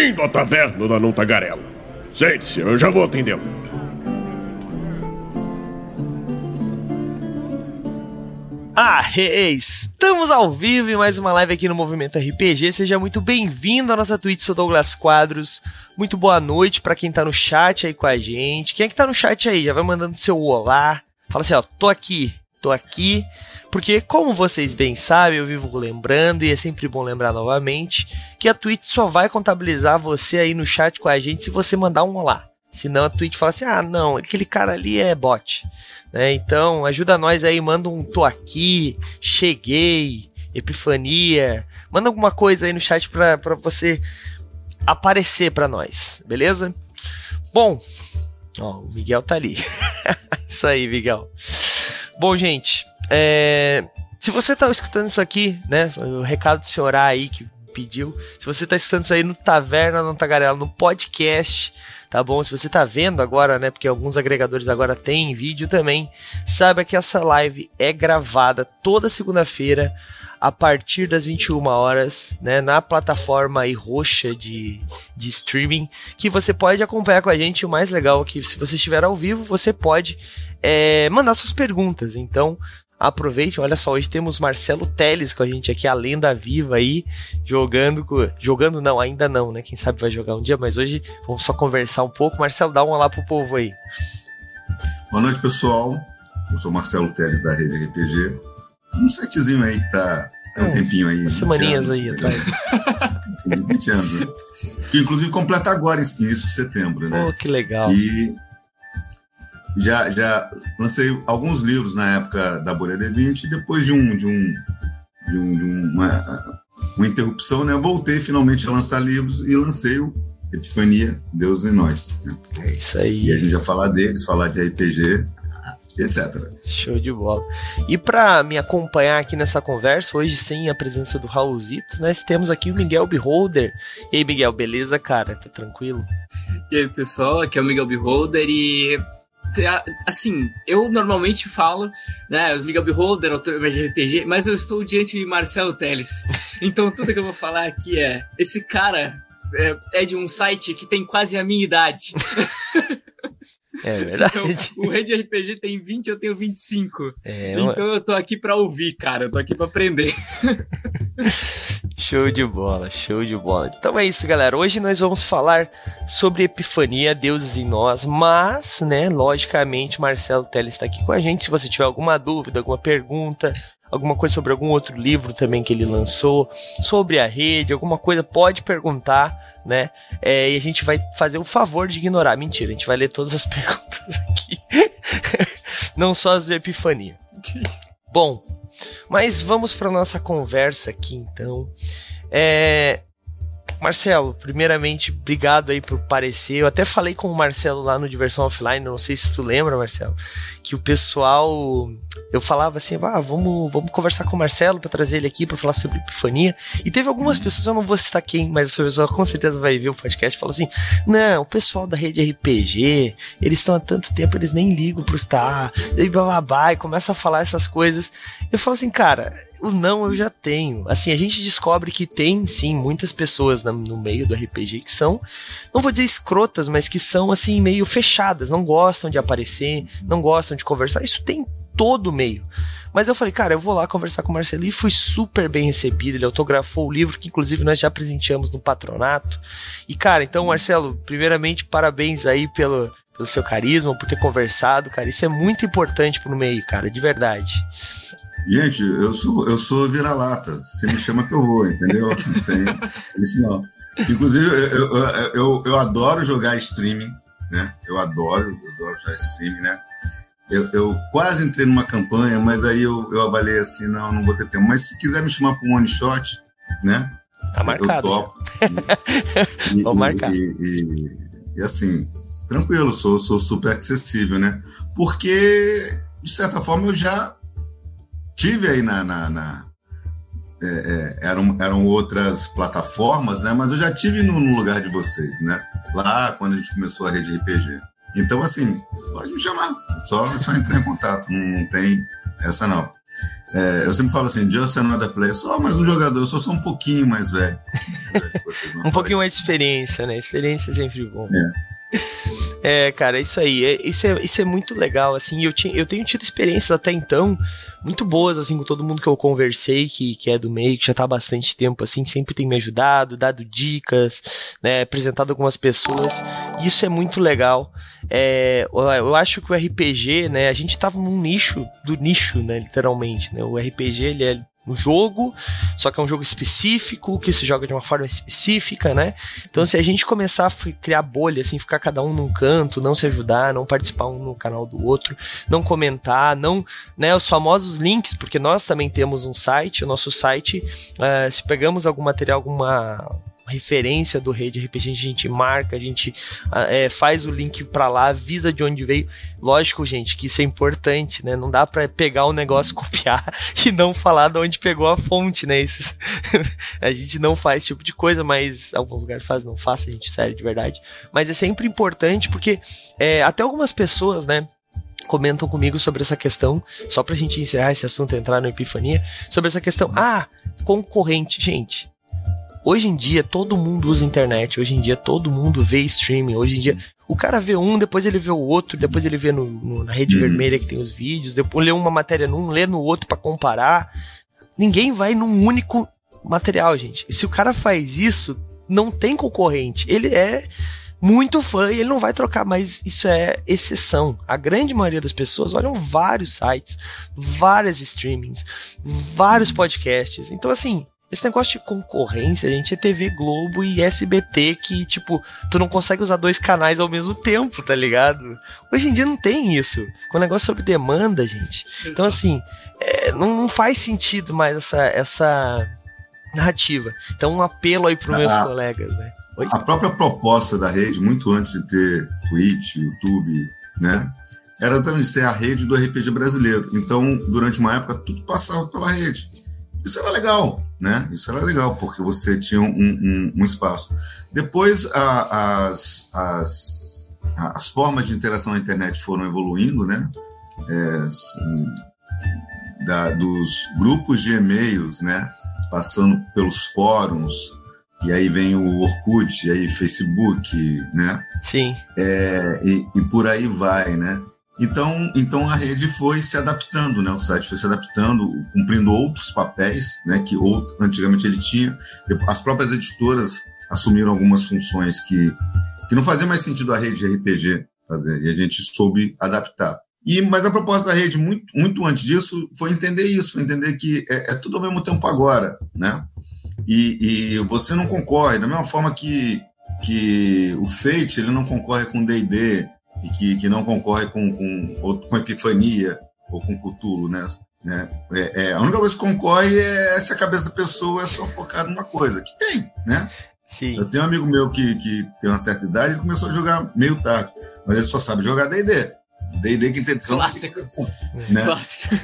Bem-vindo à taverna da Não Tagarela. Sente-se, eu já vou atendê-lo. Ah, estamos ao vivo em mais uma live aqui no Movimento RPG. Seja muito bem-vindo à nossa Twitch, sou Douglas Quadros. Muito boa noite para quem tá no chat aí com a gente. Quem é que tá no chat aí? Já vai mandando seu olá. Fala assim, ó, tô aqui, tô aqui. Porque, como vocês bem sabem, eu vivo lembrando, e é sempre bom lembrar novamente, que a Twitch só vai contabilizar você aí no chat com a gente se você mandar um olá. Senão a Twitch fala assim: ah, não, aquele cara ali é bot. Né? Então, ajuda nós aí, manda um tô aqui, cheguei, epifania. Manda alguma coisa aí no chat pra, pra você aparecer pra nós, beleza? Bom, ó, o Miguel tá ali. Isso aí, Miguel. Bom, gente, é, se você tá escutando isso aqui, né? O recado do senhor aí que pediu. Se você tá escutando isso aí no Taverna, no Tagarela, no podcast, tá bom? Se você tá vendo agora, né? Porque alguns agregadores agora têm vídeo também, saiba que essa live é gravada toda segunda-feira a partir das 21 horas, né, na plataforma aí roxa de, de streaming, que você pode acompanhar com a gente. O mais legal é que se você estiver ao vivo, você pode é, mandar suas perguntas. Então, aproveite, olha só, hoje temos Marcelo Teles com a gente aqui, a lenda viva aí, jogando, jogando não, ainda não, né, quem sabe vai jogar um dia, mas hoje vamos só conversar um pouco. Marcelo, dá um olá pro povo aí. Boa noite, pessoal. Eu sou Marcelo Teles da Rede RPG. Um sitezinho aí que tá é um é, tempinho aí. Semaninhas anos, aí atrás. 20 anos, né? Que inclusive completa agora, início de setembro, né? Oh, que legal. E já, já lancei alguns livros na época da Bolha D20 e depois de um de um de, um, de uma, uma interrupção, né, voltei finalmente a lançar livros e lancei o Epifania, Deus em Nós. Né? É isso aí. E a gente vai falar deles, falar de RPG, etc. Show de bola. E para me acompanhar aqui nessa conversa, hoje sem a presença do Raulzito, nós temos aqui o Miguel Beholder. E aí, Miguel, beleza, cara? Tá tranquilo? E aí, pessoal, aqui é o Miguel Beholder e assim, eu normalmente falo, né, Miguel Beholder, autor de RPG, mas eu estou diante de Marcelo Teles. Então tudo que eu vou falar aqui é, esse cara é, é de um site que tem quase a minha idade. É verdade. Então, o Rede RPG tem 20, eu tenho 25. É, então eu tô aqui pra ouvir, cara. Eu tô aqui pra aprender. show de bola, show de bola. Então é isso, galera. Hoje nós vamos falar sobre Epifania, deuses em nós. Mas, né, logicamente, Marcelo Teles está aqui com a gente. Se você tiver alguma dúvida, alguma pergunta, alguma coisa sobre algum outro livro também que ele lançou, sobre a rede, alguma coisa, pode perguntar né? É, e a gente vai fazer o favor de ignorar. Mentira, a gente vai ler todas as perguntas aqui. Não só as de Epifania. Bom, mas vamos para nossa conversa aqui então. É, Marcelo, primeiramente, obrigado aí por aparecer. Eu até falei com o Marcelo lá no Diversão Offline, não sei se tu lembra, Marcelo, que o pessoal. Eu falava assim, ah, vamos, vamos conversar com o Marcelo para trazer ele aqui para falar sobre epifania. E teve algumas pessoas, eu não vou citar quem, mas essa pessoa com certeza vai ver o podcast e falou assim: não, o pessoal da rede RPG, eles estão há tanto tempo, eles nem ligam pro Star, e bababá, e começa a falar essas coisas. Eu falo assim, cara, o não eu já tenho. Assim, a gente descobre que tem sim muitas pessoas no meio do RPG que são, não vou dizer escrotas, mas que são assim meio fechadas, não gostam de aparecer, não gostam de conversar. Isso tem todo o meio. Mas eu falei, cara, eu vou lá conversar com o Marcelo e fui super bem recebido. Ele autografou o livro que, inclusive, nós já presenteamos no patronato. E, cara, então, Marcelo, primeiramente, parabéns aí pelo, pelo seu carisma, por ter conversado, cara. Isso é muito importante pro meio, cara, de verdade. Gente, eu sou, eu sou vira-lata. Você me chama que eu vou, entendeu? Não tem isso não. Inclusive, eu, eu, eu, eu, adoro jogar streaming, né? Eu adoro, eu adoro jogar streaming, né? Eu, eu quase entrei numa campanha, mas aí eu, eu avaliei assim, não, não vou ter tempo. Mas se quiser me chamar para um one shot, né? Tá marcado. Eu topo. e, Vou marcar. E, e, e, assim, tranquilo, sou, sou super acessível, né? Porque, de certa forma, eu já tive aí na. na, na é, é, eram, eram outras plataformas, né? Mas eu já tive no, no, lugar de vocês, né? Lá quando a gente começou a rede RPG. Então, assim, pode me chamar, só, só entrar em contato, não, não tem essa não. É, eu sempre falo assim, just another player, só mais um jogador, eu sou só um pouquinho mais velho. um pouquinho mais de experiência, né? Experiência é sempre bom. É. é cara, isso aí, é, isso, é, isso é muito legal, assim, eu, tinha, eu tenho tido experiências até então muito boas, assim, com todo mundo que eu conversei, que, que é do meio, que já tá há bastante tempo, assim, sempre tem me ajudado, dado dicas, né, apresentado algumas pessoas, isso é muito legal. É, eu acho que o RPG, né, a gente tava num nicho do nicho, né, literalmente, né, o RPG, ele é no jogo, só que é um jogo específico, que se joga de uma forma específica, né? Então, se a gente começar a criar bolha, assim, ficar cada um num canto, não se ajudar, não participar um no canal do outro, não comentar, não, né, os famosos links, porque nós também temos um site, o nosso site, uh, se pegamos algum material, alguma referência do rede RPG, a gente marca, a gente ah, é, faz o link para lá, avisa de onde veio. Lógico, gente, que isso é importante, né? Não dá para pegar o negócio, copiar e não falar de onde pegou a fonte, né? Isso, a gente não faz esse tipo de coisa, mas alguns lugares fazem, não faça, a gente, sério, de verdade. Mas é sempre importante porque é, até algumas pessoas, né? comentam comigo sobre essa questão, só pra gente encerrar esse assunto, entrar no Epifania, sobre essa questão, ah, concorrente, gente, Hoje em dia todo mundo usa internet, hoje em dia todo mundo vê streaming, hoje em dia o cara vê um, depois ele vê o outro, depois ele vê no, no, na rede uhum. vermelha que tem os vídeos, depois lê uma matéria num, lê no outro para comparar. Ninguém vai num único material, gente. E se o cara faz isso, não tem concorrente. Ele é muito fã e ele não vai trocar, mas isso é exceção. A grande maioria das pessoas olham vários sites, várias streamings, vários podcasts. Então, assim, esse negócio de concorrência, a gente, é TV Globo e SBT que, tipo, tu não consegue usar dois canais ao mesmo tempo, tá ligado? Hoje em dia não tem isso. Com o negócio sobre demanda, gente. Então, assim, é, não, não, faz sentido mais essa, essa narrativa. Então, um apelo aí pros meus colegas, né? Oi? A própria proposta da rede, muito antes de ter Twitch, YouTube, né? Era também ser a rede do RPG brasileiro. Então, durante uma época, tudo passava pela rede. Isso era legal, né? Isso era legal, porque você tinha um, um, um espaço. Depois, a, as, as, as formas de interação na internet foram evoluindo, né? É, da, dos grupos de e-mails, né? Passando pelos fóruns, e aí vem o Orkut, e aí Facebook, né? Sim. É, e, e por aí vai, né? Então, então a rede foi se adaptando, né? O site foi se adaptando, cumprindo outros papéis, né? Que outro, antigamente ele tinha. As próprias editoras assumiram algumas funções que, que não fazia mais sentido a rede de RPG fazer, e a gente soube adaptar. E, mas a proposta da rede, muito, muito antes disso, foi entender isso, entender que é, é tudo ao mesmo tempo agora, né? E, e, você não concorre, da mesma forma que, que o Fate ele não concorre com D&D, e que, que não concorre com, com, com Epifania ou com Cthulhu, né? né? É, é, a única coisa que concorre é se a cabeça da pessoa é só focada numa coisa, que tem, né? Sim. Eu tenho um amigo meu que, que tem uma certa idade e começou a jogar meio tarde, mas ele só sabe jogar D&D. D&D que edição. Clássico. Né? Clássico.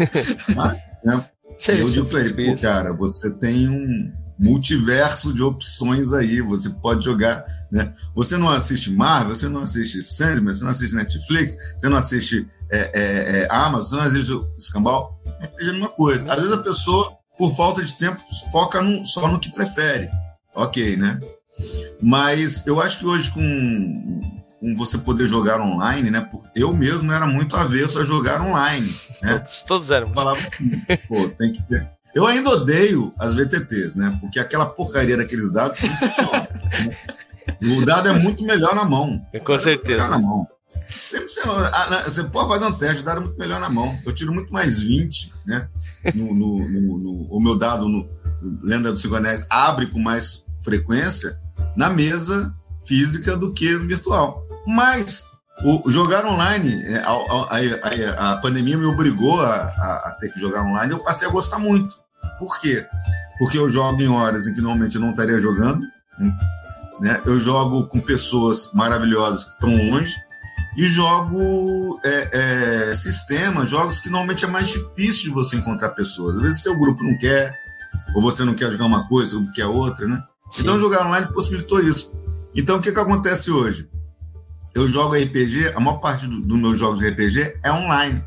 Mas, né? Eu digo pra ele, pô, cara, você tem um multiverso de opções aí, você pode jogar né? Você não assiste Marvel, você não assiste Sandman, você não assiste Netflix, você não assiste é, é, é, Amazon, você não assiste o Escambau. É a mesma coisa. Às vezes a pessoa, por falta de tempo, foca no, só no que prefere. Ok, né? Mas eu acho que hoje, com, com você poder jogar online, né? Eu mesmo era muito avesso a jogar online. Né? Todos, todos eram. Falava assim, pô, tem que ter. Eu ainda odeio as VTTs, né? Porque aquela porcaria daqueles dados funciona. O dado é muito melhor na mão. Com é certeza. na mão. Sempre, você, ah, você pode fazer um teste, o dado é muito melhor na mão. Eu tiro muito mais 20, né? No, no, no, no o meu dado no Lenda do Cinco Anéis abre com mais frequência na mesa física do que no virtual. Mas o jogar online, a, a, a, a pandemia me obrigou a, a, ter que jogar online, eu passei a gostar muito. Por quê? Porque eu jogo em horas em que normalmente eu não estaria jogando, né? Eu jogo com pessoas maravilhosas que estão longe e jogo é, é, sistemas, jogos que normalmente é mais difícil de você encontrar pessoas. Às vezes seu grupo não quer, ou você não quer jogar uma coisa, ou quer outra, né? Sim. Então jogar online possibilitou isso. Então o que, que acontece hoje? Eu jogo RPG, a maior parte dos do meus jogos de RPG é online.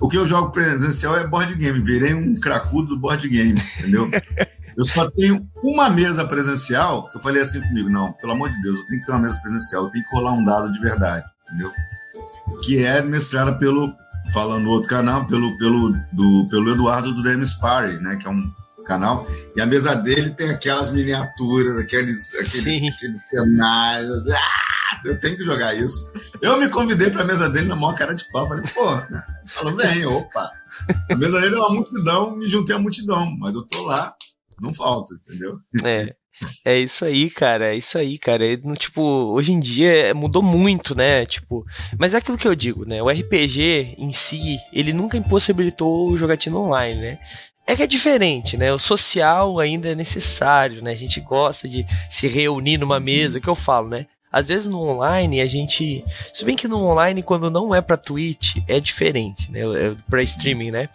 O que eu jogo presencial é board game. Virei um cracudo do board game, entendeu? Eu só tenho uma mesa presencial que eu falei assim comigo: não, pelo amor de Deus, eu tenho que ter uma mesa presencial, eu tenho que rolar um dado de verdade, entendeu? Que é mestrada pelo, falando no outro canal, pelo, pelo, do, pelo Eduardo do Demis Party, né? Que é um canal. E a mesa dele tem aquelas miniaturas, aqueles, aqueles, aqueles cenários. Ah, eu tenho que jogar isso. Eu me convidei para a mesa dele na maior cara de pau. Falei, pô, né? falou, vem, opa. A mesa dele é uma multidão, me juntei à multidão, mas eu tô lá não falta, entendeu? É. É isso aí, cara. É isso aí, cara. É, tipo, hoje em dia mudou muito, né? Tipo, mas é aquilo que eu digo, né? O RPG em si, ele nunca impossibilitou o jogatina online, né? É que é diferente, né? O social ainda é necessário, né? A gente gosta de se reunir numa mesa, que eu falo, né? Às vezes no online a gente. Se bem que no online, quando não é pra Twitch, é diferente, né? É pra streaming, né?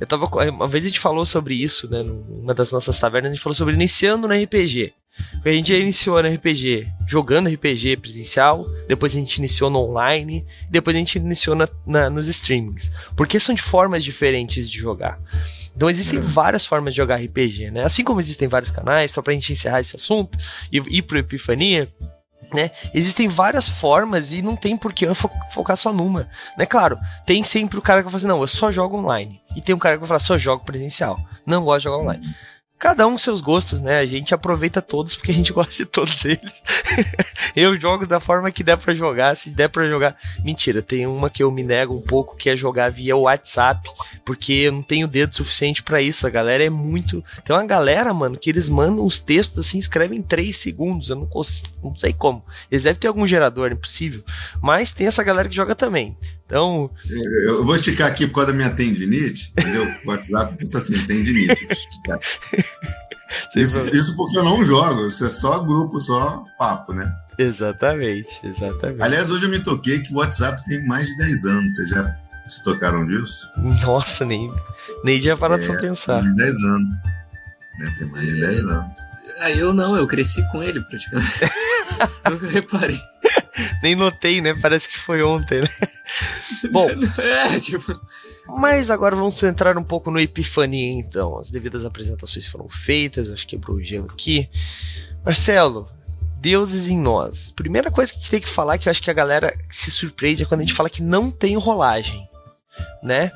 Eu tava. Uma vez a gente falou sobre isso, né? Numa das nossas tavernas, a gente falou sobre iniciando no RPG. A gente já iniciou no RPG jogando RPG presencial, depois a gente iniciou no online, depois a gente iniciou na, na, nos streamings. Porque são de formas diferentes de jogar. Então existem várias formas de jogar RPG, né? Assim como existem vários canais, só pra gente encerrar esse assunto e ir pro Epifania, né? Existem várias formas e não tem por que fo focar só numa. Né? Claro, tem sempre o cara que vai falar assim, não, eu só jogo online. E tem um cara que vai falar, só jogo presencial. Não gosto de jogar online. Cada um seus gostos, né? A gente aproveita todos porque a gente gosta de todos eles. eu jogo da forma que der para jogar, se der para jogar. Mentira, tem uma que eu me nego um pouco que é jogar via WhatsApp, porque eu não tenho dedo suficiente para isso. A galera é muito, tem uma galera, mano, que eles mandam os textos assim, escrevem em 3 segundos. Eu não consigo, não sei como. Eles devem ter algum gerador, é impossível. Mas tem essa galera que joga também. Então. Eu vou esticar aqui por causa da minha tendinite, entendeu? O WhatsApp pensa assim, tendinite. Isso, isso porque eu não jogo, isso é só grupo, só papo, né? Exatamente, exatamente. Aliás, hoje eu me toquei que o WhatsApp tem mais de 10 anos. Vocês já se tocaram disso? Nossa, nem, nem já parado é, pra pensar. Tem mais de 10 anos. Deve ter mais de 10 anos. Ah, eu não, eu cresci com ele praticamente. Nunca reparei. Nem notei, né? Parece que foi ontem, né? Bom. É, tipo. Mas agora vamos entrar um pouco no Epifania, então. As devidas apresentações foram feitas, acho que quebrou o gelo aqui. Marcelo, deuses em nós. Primeira coisa que a gente tem que falar, que eu acho que a galera se surpreende, é quando a gente fala que não tem rolagem, né?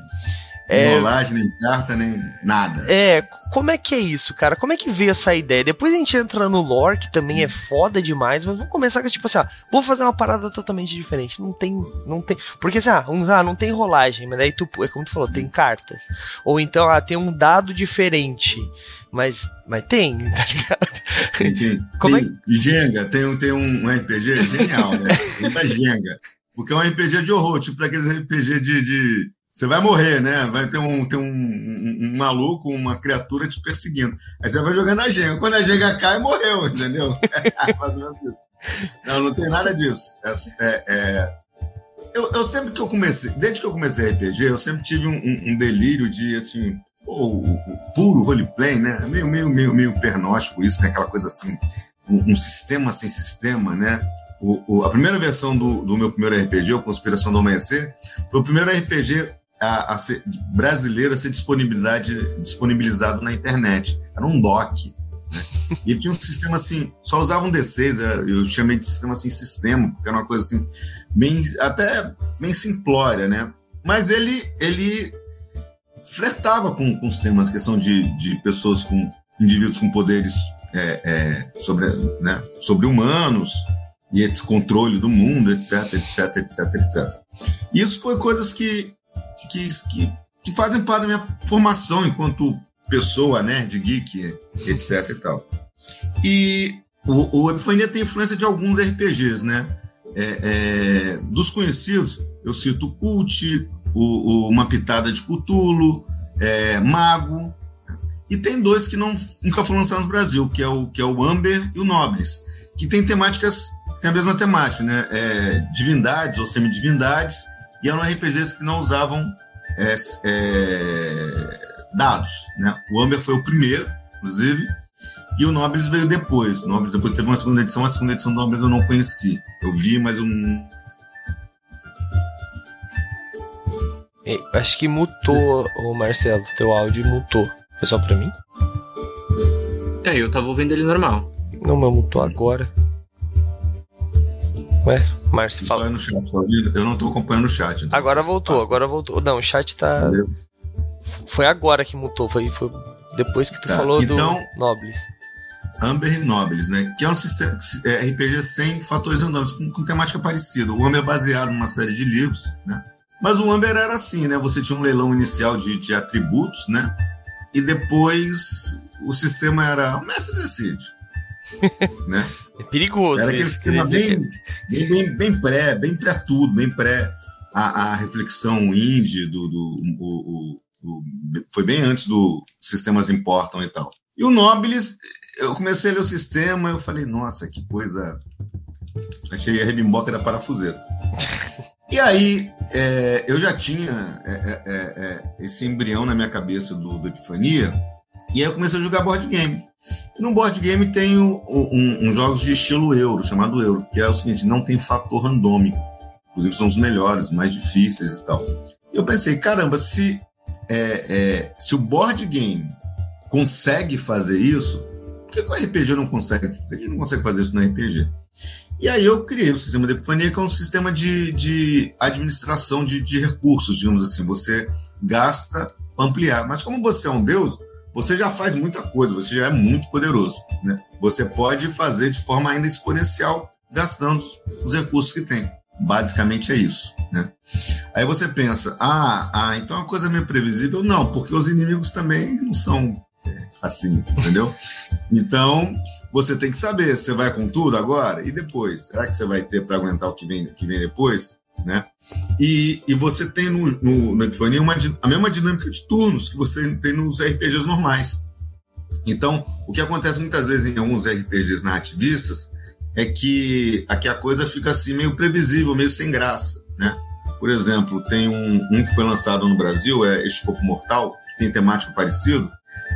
É, rolagem, nem carta, nem nada. É, como é que é isso, cara? Como é que veio essa ideia? Depois a gente entra no lore, que também é foda demais, mas vamos começar com tipo assim, ah, vou fazer uma parada totalmente diferente. Não tem, não tem. Porque assim, ah, um, ah, não tem rolagem, mas daí tu, é como tu falou, tem cartas. Ou então, ah, tem um dado diferente. Mas, mas tem, tá ligado? Tem, tem. Como tem, é? Jenga, tem, tem um RPG genial, né? Muita Jenga. Porque é um RPG de horror, tipo aqueles RPG de, de você vai morrer, né? Vai ter um, ter um, um, um, maluco, uma criatura te perseguindo. Aí você vai jogando a genga. Quando a genga cai, morreu, entendeu? Mais ou menos isso. Não, não tem nada disso. É, é, é... Eu, eu, sempre que eu comecei, desde que eu comecei RPG, eu sempre tive um, um delírio de, assim, o puro roleplay, né? Meio, meio, meio, meio pernóstico isso, né? Aquela coisa assim, um, um sistema sem sistema, né? O, o, a primeira versão do, do meu primeiro RPG, o Conspiração do Amanhecer, foi o primeiro RPG a, a ser, brasileiro a ser disponibilizado na internet. Era um doc. Né? E tinha um sistema assim, só usava um D6, é, eu chamei de sistema assim, sistema, porque era uma coisa assim, bem, até bem simplória, né? Mas ele, ele flertava com, com os temas, questão de, de pessoas com indivíduos com poderes é, é, sobre, né, sobre humanos e esse controle do mundo, etc, etc, etc, etc. Isso foi coisas que que, que, que fazem parte da minha formação enquanto pessoa, nerd, geek, etc e tal. E o, o Epifania tem influência de alguns RPGs, né? É, é, dos conhecidos, eu cito Cult, o, o, Uma Pitada de Cthulhu, é, Mago, e tem dois que não, nunca foram lançados no Brasil, que é o, que é o Amber e o Nobles, que tem temáticas, tem a mesma temática, né? É, divindades ou semidivindades, e eram RPGs que não usavam é, é, dados. Né? O Amber foi o primeiro, inclusive, e o Nobles veio depois. O Nobles depois teve uma segunda edição, a segunda edição do Nobles eu não conheci. Eu vi, mas um. É, acho que mutou, o Marcelo, teu áudio mutou. Foi só pra mim? É, eu tava ouvindo ele normal. Não, mas mutou agora. Ué, Márcio, fala. no chat, eu não tô acompanhando o chat. então Agora voltou, passam. agora voltou. Não, o chat tá. Valeu. Foi agora que mutou, foi, foi depois que tu Tá, falou então- do Nobles. Amber Nobles, né? Que é um sistema, é, RPG sem fatores randômicos, com, com temática parecida. O Amber é baseado numa série de livros, né? Mas o Amber era assim, né? Você tinha um leilão inicial de, de atributos, né? E depois o sistema era o mestre decide. Né? É perigoso. Era aquele queria dizer bem, bem, bem, bem pré, bem pré tudo, bem pré a, a reflexão indie do, do o, o- o- foi bem antes do sistemas importam e tal. E o Nobilis, eu comecei a ler o sistema, eu falei, nossa, que coisa. Achei a rebimboca da parafuseta. E aí, é, eu já tinha é, é, é, é, esse embrião na minha cabeça do, do Epifania, e aí eu comecei a jogar board game. No board game tem um, um, um jogos de estilo euro, chamado euro, que é o seguinte, não tem fator randômico. Inclusive são os melhores, mais difíceis e tal. Eu pensei, caramba, se, é, é, se o board game consegue fazer isso, por que, o RPG não consegue? Por que a gente não consegue fazer isso no RPG? E aí eu criei o sistema de Epifania, que é um sistema de, de administração de, de recursos, digamos assim. Você gasta ampliar. Mas como você é um deus, você já faz muita coisa, você já é muito poderoso. Né? Você pode fazer de forma ainda exponencial, gastando os recursos que tem. Basicamente é isso. Né? Aí você pensa, ah, ah, então é uma coisa meio previsível. Não, porque os inimigos também não são é, assim, entendeu? Então, você tem que saber, você vai com tudo agora? E depois? Será que você vai ter para aguentar o que vem, que vem depois? Né? E, e você tem no, no, no Epifania uma, a mesma dinâmica de turnos que você tem nos RPGs normais. Então, o que acontece muitas vezes em alguns RPGs narrativistas é que aqui a coisa fica assim meio previsível, meio sem graça, né? Por exemplo, tem um, um que foi lançado no Brasil, é Escopo Mortal, que tem temático parecido,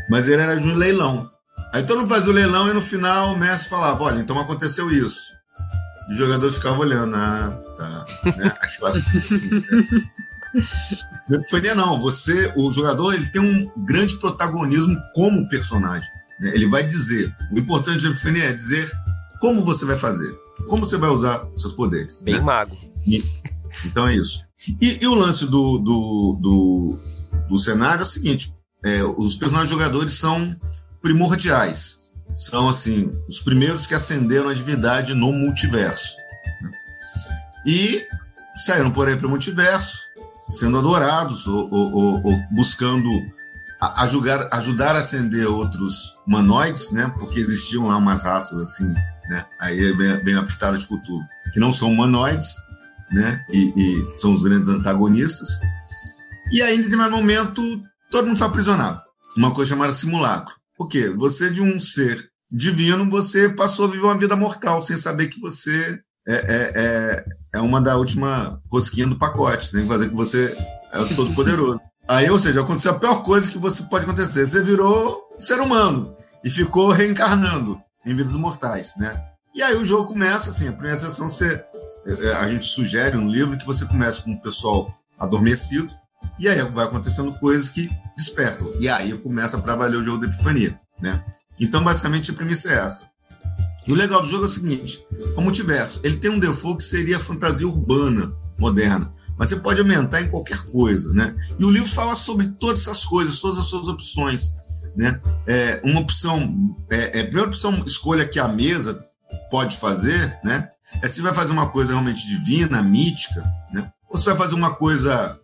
mas ele era de um leilão. Aí todo mundo fazia o leilão e no final o mestre falava, olha, então aconteceu isso. E o jogador ficava olhando, ah, tá, né? Aquela assim, né? Epifania não, você, o jogador, ele tem um grande protagonismo como personagem. né? Ele vai dizer, o importante do Epifania é dizer como você vai fazer, como você vai usar seus poderes. Bem né? mago. Então é isso. E, e o lance do, do, do, do cenário é o seguinte: é, os personagens jogadores são primordiais. São, assim, os primeiros que ascenderam a divindade no multiverso. E saíram por aí para o multiverso, sendo adorados ou, ou- ou- buscando ajudar, ajudar a ascender outros humanoides, né? Porque existiam lá umas raças assim, né? Aí vem, vem a pitada de cultura, que não são humanoides, né? E, e são os grandes antagonistas. E aí, em determinado momento, todo mundo foi aprisionado. Uma coisa chamada simulacro. Por quê? Você, de um ser divino, você passou a viver uma vida mortal, sem saber que você é, é, é, é uma da última rosquinha do pacote, sem fazer que você é o todo-poderoso. Aí, ou seja, aconteceu a pior coisa que você pode acontecer. Você virou ser humano e ficou reencarnando em vidas mortais, né? E aí o jogo começa assim, a primeira sessão você é, a gente sugere no livro que você comece com o pessoal adormecido, e aí vai acontecendo coisas que despertam. E aí começa para valer o jogo da epifania, né? Então, basicamente, a premissa é essa. E o legal do jogo é o seguinte: o multiverso, ele tem um default que seria a fantasia urbana moderna, mas você pode aumentar em qualquer coisa, né? E o livro fala sobre todas essas coisas, todas as suas opções, né? É, uma opção, é, é, a primeira opção, escolha que a mesa pode fazer, né? É se vai fazer uma coisa realmente divina, mítica, né? Ou se vai fazer uma coisa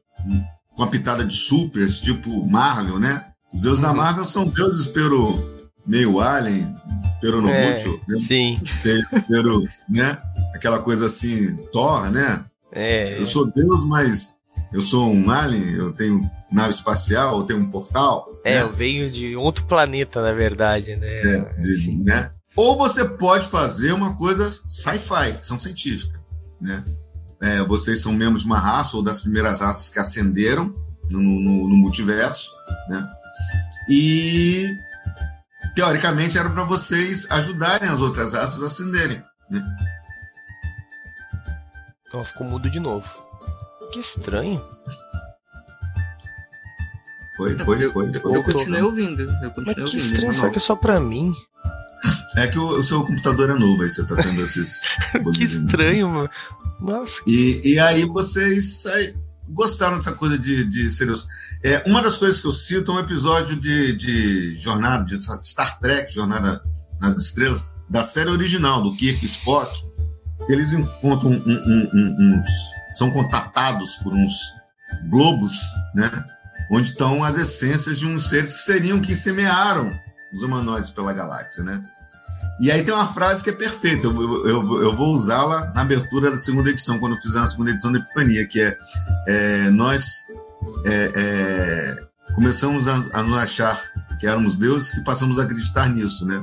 com a pitada de supers, tipo Marvel, né? Os deuses da Marvel são deuses pelo meio alien, pelo no É, mucho, né? sim. Pe- pelo, né? Aquela coisa assim, Thor, né? É. Eu sou Deus, mas eu sou um alien, eu tenho nave espacial, eu tenho um portal. É, né? eu venho de outro planeta, na verdade, né? É, de- né? Ou você pode fazer uma coisa sci-fi, ficção científica, né? É, vocês são membros de uma raça ou das primeiras raças que ascenderam no, no- no multiverso, né? E teoricamente era para vocês ajudarem as outras raças a ascenderem, né? Então ficou mudo de novo. Que estranho. Foi, foi, eu, foi. eu, foi. eu continuei ouvindo. Eu Mas continuei que ouvindo. estranho, será que é só pra mim? É que o, o seu computador é novo, aí você tá tendo esses. Que estranho, mano. Nossa, E, e aí vocês aí, gostaram dessa coisa de, de serios. É, uma das coisas que eu cito é um episódio de, de Jornada, de Star Trek, Jornada nas Estrelas, da série original, do Kirk Spock, eles encontram um- um- um- uns. são contatados por uns globos, né? Onde estão as essências de uns seres que seriam que semearam os humanoides pela galáxia, né? E aí tem uma frase que é perfeita, eu, eu, eu- vou usá-la na abertura da segunda edição, quando eu fizer a segunda edição da Epifania, que é, é, nós é, é, começamos a, a nos achar que éramos deuses que passamos a acreditar nisso, né?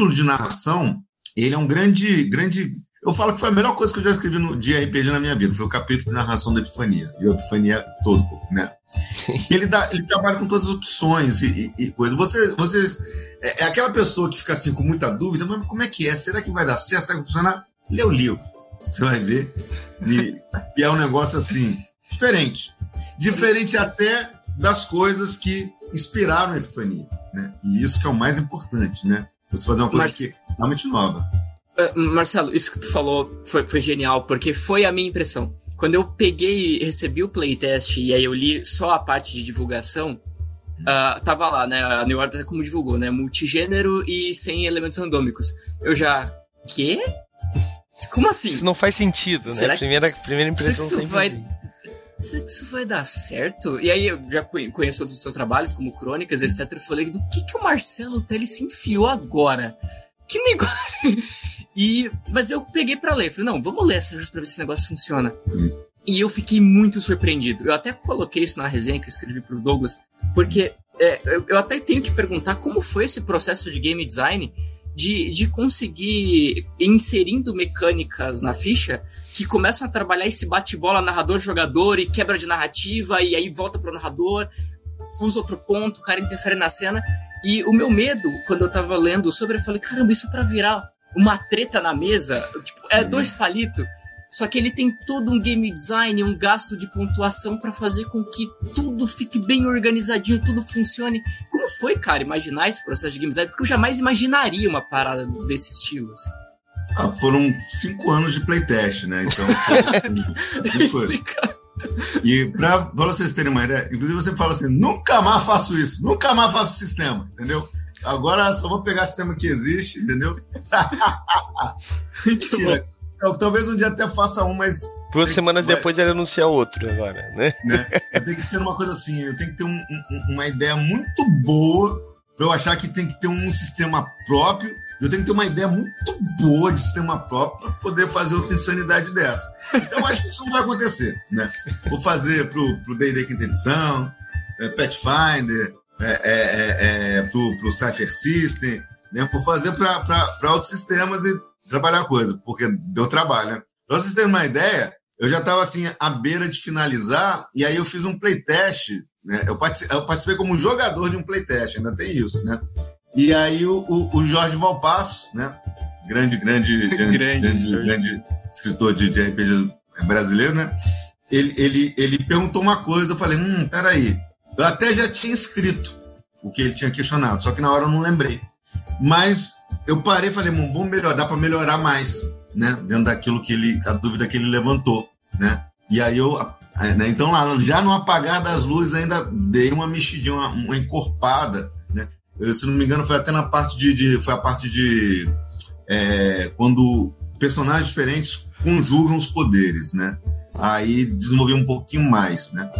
O de narração, ele é um grande, grande... Eu falo que foi a melhor coisa que eu já escrevi no, de RPG na minha vida, foi o capítulo de narração da Epifania, e a Epifania todo, né? ele, dá, ele trabalha com todas as opções e, e, e coisas. Você, vocês é, é aquela pessoa que fica assim com muita dúvida, mas como é que é? Será que vai dar certo? Será que vai funcionar? Lê o livro, você vai ver. E, e é um negócio assim, diferente. Diferente até das coisas que inspiraram a Epifania. Né? E isso que é o mais importante, né? Você fazer uma coisa Mas- que é realmente nova. Ah, Marcelo, isso que tu falou foi, foi genial, porque foi a minha impressão. Quando eu peguei e recebi o playtest e aí eu li só a parte de divulgação, ah, tava lá, né? A New Order como divulgou, né? Multigênero e sem elementos randômicos. Eu já. Quê? Como assim? isso não faz sentido, né? Será que- Primeira, primeira impressão isso sempre vai- assim. Será que isso vai dar certo? E aí eu já conhe- conheço todos os seus trabalhos, como crônicas, etc. Eu falei, do que, que o Marcelo Teles se enfiou agora? Que negócio! E, mas eu peguei pra ler. Falei, não, vamos ler essa pra ver se esse negócio funciona. E eu fiquei muito surpreendido. Eu até coloquei isso na resenha que eu escrevi pro Douglas, porque é, eu, eu até tenho que perguntar como foi esse processo de game design de, de conseguir ir inserindo mecânicas na ficha que começam a trabalhar esse bate-bola narrador-jogador e quebra de narrativa, e aí volta pro narrador, usa outro ponto, o cara interfere na cena. E o meu medo, quando eu tava lendo sobre, eu falei, caramba, isso pra virar uma treta na mesa, tipo, é dois palitos. Só que ele tem todo um game design, um gasto de pontuação pra fazer com que tudo fique bem organizadinho, tudo funcione. Como foi, cara, imaginar esse processo de game design? Porque eu jamais imaginaria uma parada desse estilo. Assim. Ah, foram cinco anos de playtest, né? Então, foi assim. Explica. E pra, pra vocês terem uma ideia, inclusive você fala assim: nunca mais faço isso, nunca mais faço sistema, entendeu? Agora só vou pegar sistema que existe, entendeu? Mentira. Eu, talvez um dia até faça um, mas Duas Tem- semanas depois ele anuncia outro agora, né? né, tem que ser uma coisa assim: eu tenho que ter um- um- uma ideia muito boa pra eu achar que tem que ter um sistema próprio. Eu tenho que ter uma ideia muito boa de sistema próprio para poder fazer outra insanidade dessa. Então, acho que isso não vai acontecer, né? Vou fazer pro, pro D&D Quinta Edição, é, Pathfinder, é, é, é, é, pro, pro Cypher System, né? Vou fazer para outros sistemas e trabalhar a coisa, porque deu trabalho, né? Pra vocês terem uma ideia, eu já estava assim, à beira de finalizar, e aí eu fiz um playtest, né? Eu participei, eu participei como jogador de um playtest, ainda tem isso, né? E aí o, o, o Jorge Valpasso, né? Grande, grande, grande, Grande, grande, escritor de, de RPG brasileiro, né? Ele, ele, ele perguntou uma coisa, eu falei, hum, peraí. Eu até já tinha escrito o que ele tinha questionado, só que na hora eu não lembrei. Mas eu parei e falei, "Bom, vamos melhorar, dá para melhorar mais, né? Dentro daquilo que ele, a dúvida que ele levantou, né? E aí eu, né? então lá, já no apagar das luzes ainda dei uma mexidinha, uma, uma encorpada, né? Eu, se não me engano foi até na parte de, de- foi a parte de é, quando personagens diferentes conjugam os poderes, né? Aí desenvolvi um pouquinho mais, né?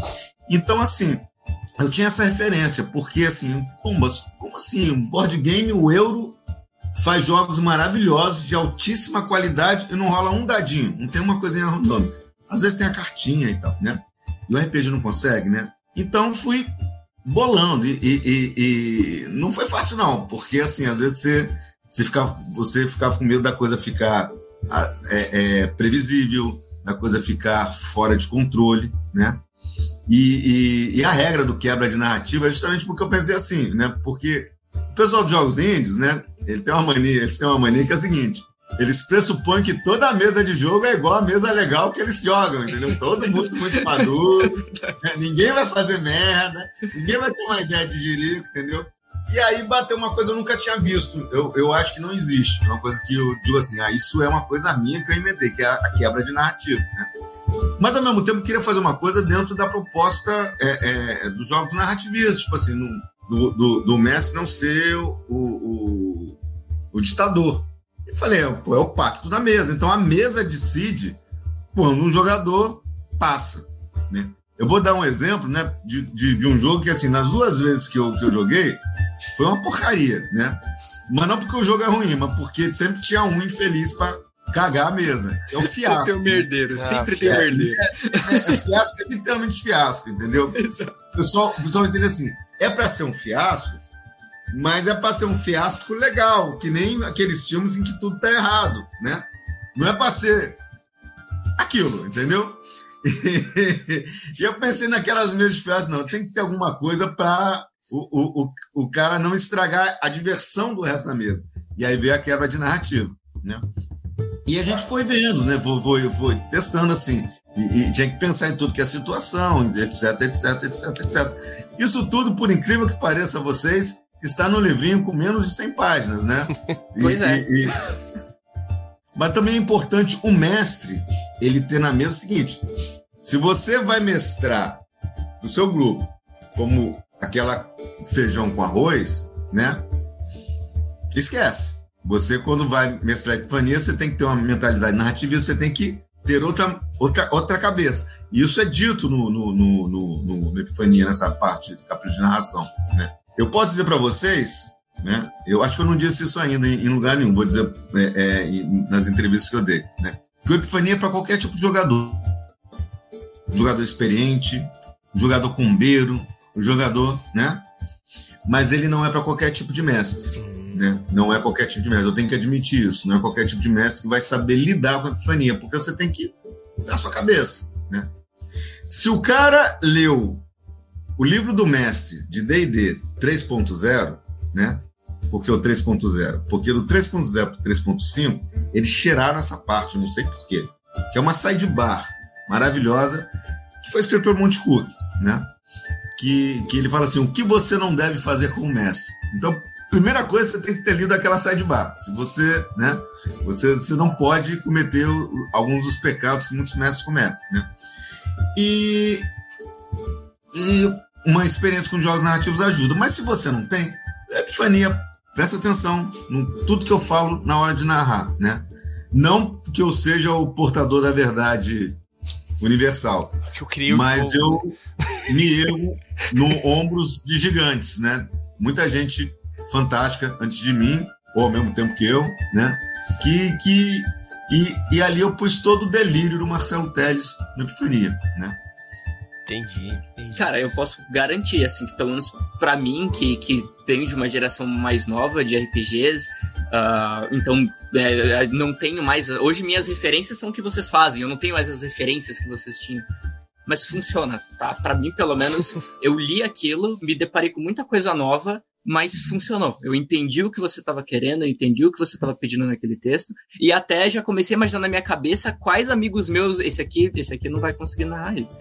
Então assim, eu tinha essa referência, porque assim, pombas, como assim? Board game, o euro faz jogos maravilhosos, de altíssima qualidade e não rola um dadinho, não tem uma coisinha randômica. Às vezes tem a cartinha e tal, né? E o RPG não consegue, né? Então fui bolando e, e- e- e não foi fácil não, porque assim, às vezes você, você, ficava, você ficava com medo da coisa ficar é, é, previsível, da coisa ficar fora de controle, né? E, e- e a regra do quebra de narrativa é justamente porque eu pensei assim, né? Porque o pessoal de jogos índios, né? Ele tem uma mania, eles têm uma mania que é a seguinte: eles pressupõem que toda mesa de jogo é igual a mesa legal que eles jogam, entendeu? Todo mundo muito maduro, né? ninguém vai fazer merda, ninguém vai ter uma ideia de jirico, entendeu? E aí bateu uma coisa que eu nunca tinha visto. Eu, eu acho que não existe. Uma coisa que eu digo assim, ah, isso é uma coisa minha que eu inventei, que é a quebra de narrativa, né? Mas ao mesmo tempo queria fazer uma coisa dentro da proposta é, é, dos jogos narrativistas, tipo assim, no, do, do, do Messi não ser o, o, o ditador. E falei, pô, é o pacto da mesa. Então a mesa decide quando um jogador passa. Né? Eu vou dar um exemplo né, de, de, de, um jogo que, assim, nas duas vezes que eu, que eu joguei, foi uma porcaria, né? Mas não porque o jogo é ruim, mas porque sempre tinha um infeliz para cagar a mesa. É o fiasco. Sempre tem o merdeiro, ah, sempre tem o merdeiro. É, é, é, fiasco é literalmente fiasco, entendeu? Exato. O pessoal, o pessoal entende assim, é para ser um fiasco, mas é para ser um fiasco legal, que nem aqueles filmes em que tudo tá errado, né? Não é para ser aquilo, entendeu? E, eu pensei naquelas mesas de fiasco, não, tem que ter alguma coisa para o, o, o cara não estragar a diversão do resto da mesa. E aí veio a quebra de narrativa, né? E a gente foi vendo, né? Foi, foi, foi testando assim. E, e, tinha que pensar em tudo que é situação, etc, etc, etc, etc. Isso tudo, por incrível que pareça a vocês, está no livrinho com menos de 100 páginas, né? pois e, é. E, Mas também é importante o mestre ele ter na mesa o seguinte: se você vai mestrar do seu grupo como aquela feijão com arroz, né? Esquece. Você, quando vai mestrar epifania, você tem que ter uma mentalidade narrativa você tem que ter outra, outra, outra cabeça. E isso é dito no, no, no, no, no Epifania, nessa parte do capítulo de narração. Né? Eu posso dizer para vocês, né? eu acho que eu não disse isso ainda em, em lugar nenhum, vou dizer é, é, nas entrevistas que eu dei, né? que o Epifania é para qualquer tipo de jogador. Jogador experiente, jogador combeiro, jogador, né? Mas ele não é para qualquer tipo de mestre né? Não é qualquer tipo de mestre. Eu tenho que admitir isso. Não é qualquer tipo de mestre que vai saber lidar com a epifania, porque você tem que mudar sua cabeça, né? Se o cara leu o livro do mestre de D&D 3.0, né? Porque o 3.0, porque do 3.0 para 3.5, eles cheiraram essa parte, não sei porquê, que é uma sidebar maravilhosa que foi escrita pelo Monte Cook, né? Que, que ele fala assim, o que você não deve fazer como mestre. Então, primeira coisa, você tem que ter lido aquela sidebar. Se você, né, você, você não pode cometer alguns dos pecados que muitos mestres cometem, né? E, e uma experiência com jogos narrativos ajuda. Mas se você não tem, é epifania, presta atenção em tudo que eu falo na hora de narrar, né? Não que eu seja o portador da verdade universal, que eu crio mas eu me erro no ombros de gigantes, né? Muita gente fantástica antes de mim, ou ao mesmo tempo que eu, né? Que, que, e, e ali eu pus todo o delírio do Marcelo Teles na Epifania, né? Entendi, entendi. Cara, eu posso garantir, assim, que pelo menos para mim, que, que venho de uma geração mais nova de RPGs, uh, ah, então é, não tenho mais. Hoje minhas referências são o que vocês fazem, eu não tenho mais as referências que vocês tinham. Mas funciona, tá? Para mim, pelo menos, eu li aquilo, me deparei com muita coisa nova mas funcionou. Eu entendi o que você estava querendo, eu entendi o que você estava pedindo naquele texto, e até já comecei a imaginar na minha cabeça quais amigos meus, esse aqui, esse aqui não vai conseguir narrar isso.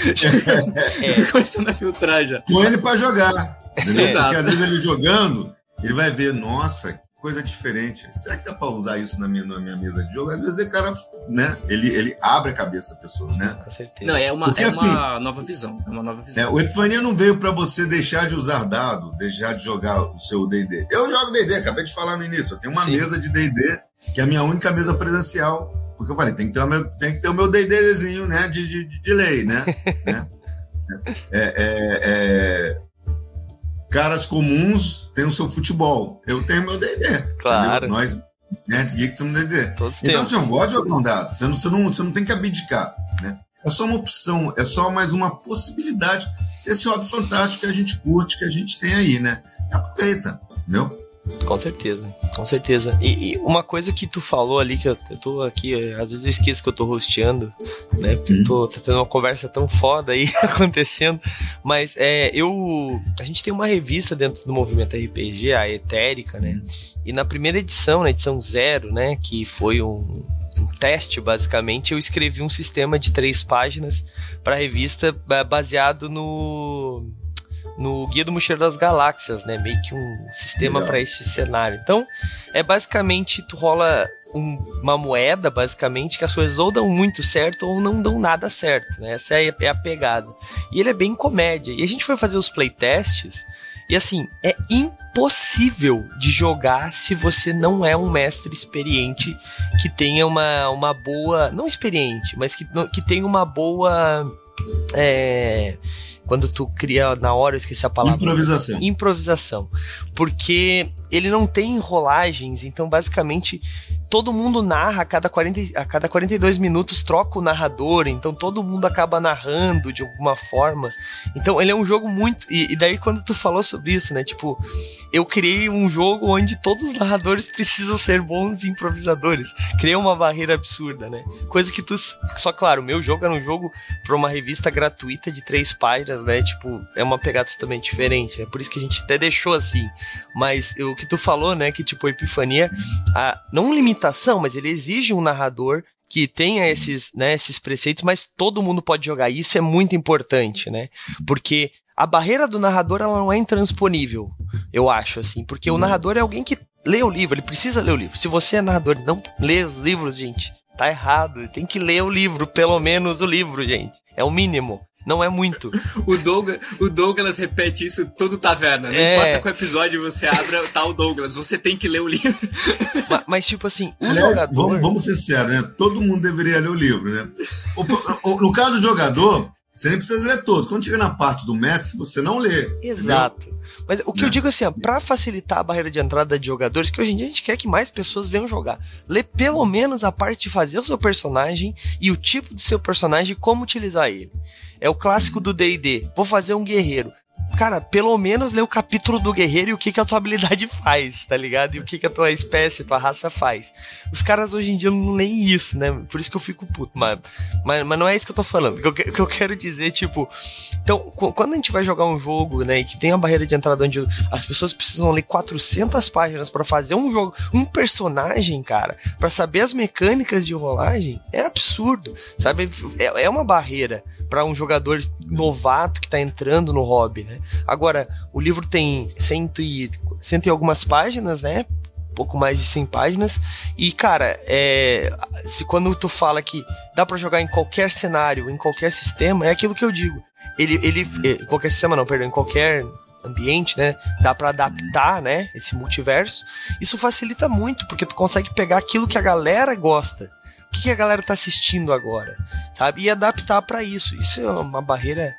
é. Começando a filtrar já. Com ele para jogar. Entendeu? Porque às vezes ele jogando, ele vai ver, nossa, coisa diferente. Será que dá para usar isso na minha, na minha mesa de jogo? Às vezes o cara, né, ele, ele abre a cabeça da pessoa, né? Com certeza. Não, é uma, Porque, é assim, uma nova visão. É uma nova visão. É, o Epifania não veio para você deixar de usar dado, deixar de jogar o seu D&D. Eu jogo D&D, acabei de falar no início. Eu tenho uma Sim. mesa de D&D, que é a minha única mesa presencial. Porque eu falei, tem que ter o meu, tem que ter o meu D&Dzinho, né, de, de, de lei, né? né? É, é, é, caras comuns têm o seu futebol. Eu tenho meu D&D. Claro. Entendeu? Nós, né, Geeks temos D&D. Então, temos. assim, eu gosto de jogar um dado. Você não, você, não, você não tem que abdicar, né? É só uma opção, é só mais uma possibilidade desse hobby fantástico que a gente curte, que a gente tem aí, né? Aproveita, entendeu? Com certeza, com certeza. E, e, uma coisa que tu falou ali, que eu, eu tô aqui, às vezes eu esqueço que eu tô rosteando, né? Porque eu tô, tô tendo uma conversa tão foda aí acontecendo. Mas é, eu. A gente tem uma revista dentro do movimento RPG, a Etérica, né? E na primeira edição, na edição zero, né? Que foi um, um teste, basicamente, eu escrevi um sistema de três páginas para a revista baseado no no Guia do Mochileiro das Galáxias, né? Meio que um sistema para esse cenário. Então, é basicamente tu rola um, uma moeda, basicamente, que as coisas ou dão muito certo ou não dão nada certo, né? Essa é, é a pegada. E ele é bem comédia. E a gente foi fazer os playtests e assim, é impossível de jogar se você não é um mestre experiente que tenha uma, uma boa. Não experiente, mas que, que tenha uma boa. É, quando tu cria na hora, eu esqueci a palavra. Improvisação. Improvisação. Porque ele não tem enrolagens, então basicamente todo mundo narra a cada, 40, a cada 42 minutos, troca o narrador, então todo mundo acaba narrando de alguma forma. Então ele é um jogo muito. E, e, daí quando tu falou sobre isso, né? Tipo, eu criei um jogo onde todos os narradores precisam ser bons improvisadores. Criei uma barreira absurda, né? Coisa que tu. Só claro, meu jogo era um jogo pra uma revista gratuita de três páginas, né? Tipo, é uma pegada totalmente diferente. É por isso que a gente até deixou assim. Mas o que tu falou, né? Que tipo, a Epifania, a, não limitação, mas ele exige um narrador que tenha esses, né, esses preceitos, mas todo mundo pode jogar. Isso é muito importante, né? Porque a barreira do narrador ela não é intransponível, eu acho, assim. Porque o narrador é alguém que lê o livro, ele precisa ler o livro. Se você é narrador e não lê os livros, gente, tá errado. Tem que ler o livro, pelo menos o livro, gente. É o mínimo. Não é muito. o, Douglas, o Douglas repete isso todo taverna. Não é... importa qual episódio você abre, tá o Douglas. Você tem que ler o livro. mas, mas tipo assim, o Aliás, jogador... Vamos, vamos ser sérios, né? Todo mundo deveria ler o livro, né? O, o, no caso do jogador, você nem precisa ler todo. Quando chega na parte do mestre, você não lê. Exato. Entendeu? Mas o que né? eu digo assim, ó, pra facilitar a barreira de entrada de jogadores, que hoje em dia a gente quer que mais pessoas venham jogar. Lê pelo menos a parte de fazer o seu personagem e o tipo de seu personagem e como utilizar ele. É o clássico do D&D. Vou fazer um guerreiro cara, pelo menos lê o capítulo do guerreiro e o que, que a tua habilidade faz, tá ligado? E o que, que a tua espécie, tua raça faz. Os caras hoje em dia não leem isso, né? Por isso que eu fico puto, mas, mas, mas não é isso que eu tô falando. O que, que eu quero dizer, tipo. Então, quando a gente vai jogar um jogo, né, que tem a barreira de entrada onde as pessoas precisam ler 400 páginas para fazer um jogo, um personagem, cara, para saber as mecânicas de rolagem, é absurdo, sabe? É, é uma barreira para um jogador novato que está entrando no hobby, né? Agora, o livro tem cento e, cento e algumas páginas, né? pouco mais de 100 páginas. E, cara, é, se quando tu fala que dá para jogar em qualquer cenário, em qualquer sistema, é aquilo que eu digo. Ele, ele, em qualquer sistema não, perdão, em qualquer ambiente, né? Dá para adaptar, né? Esse multiverso. Isso facilita muito, porque tu consegue pegar aquilo que a galera gosta o que, que a galera tá assistindo agora, sabe? E adaptar para isso. Isso é uma barreira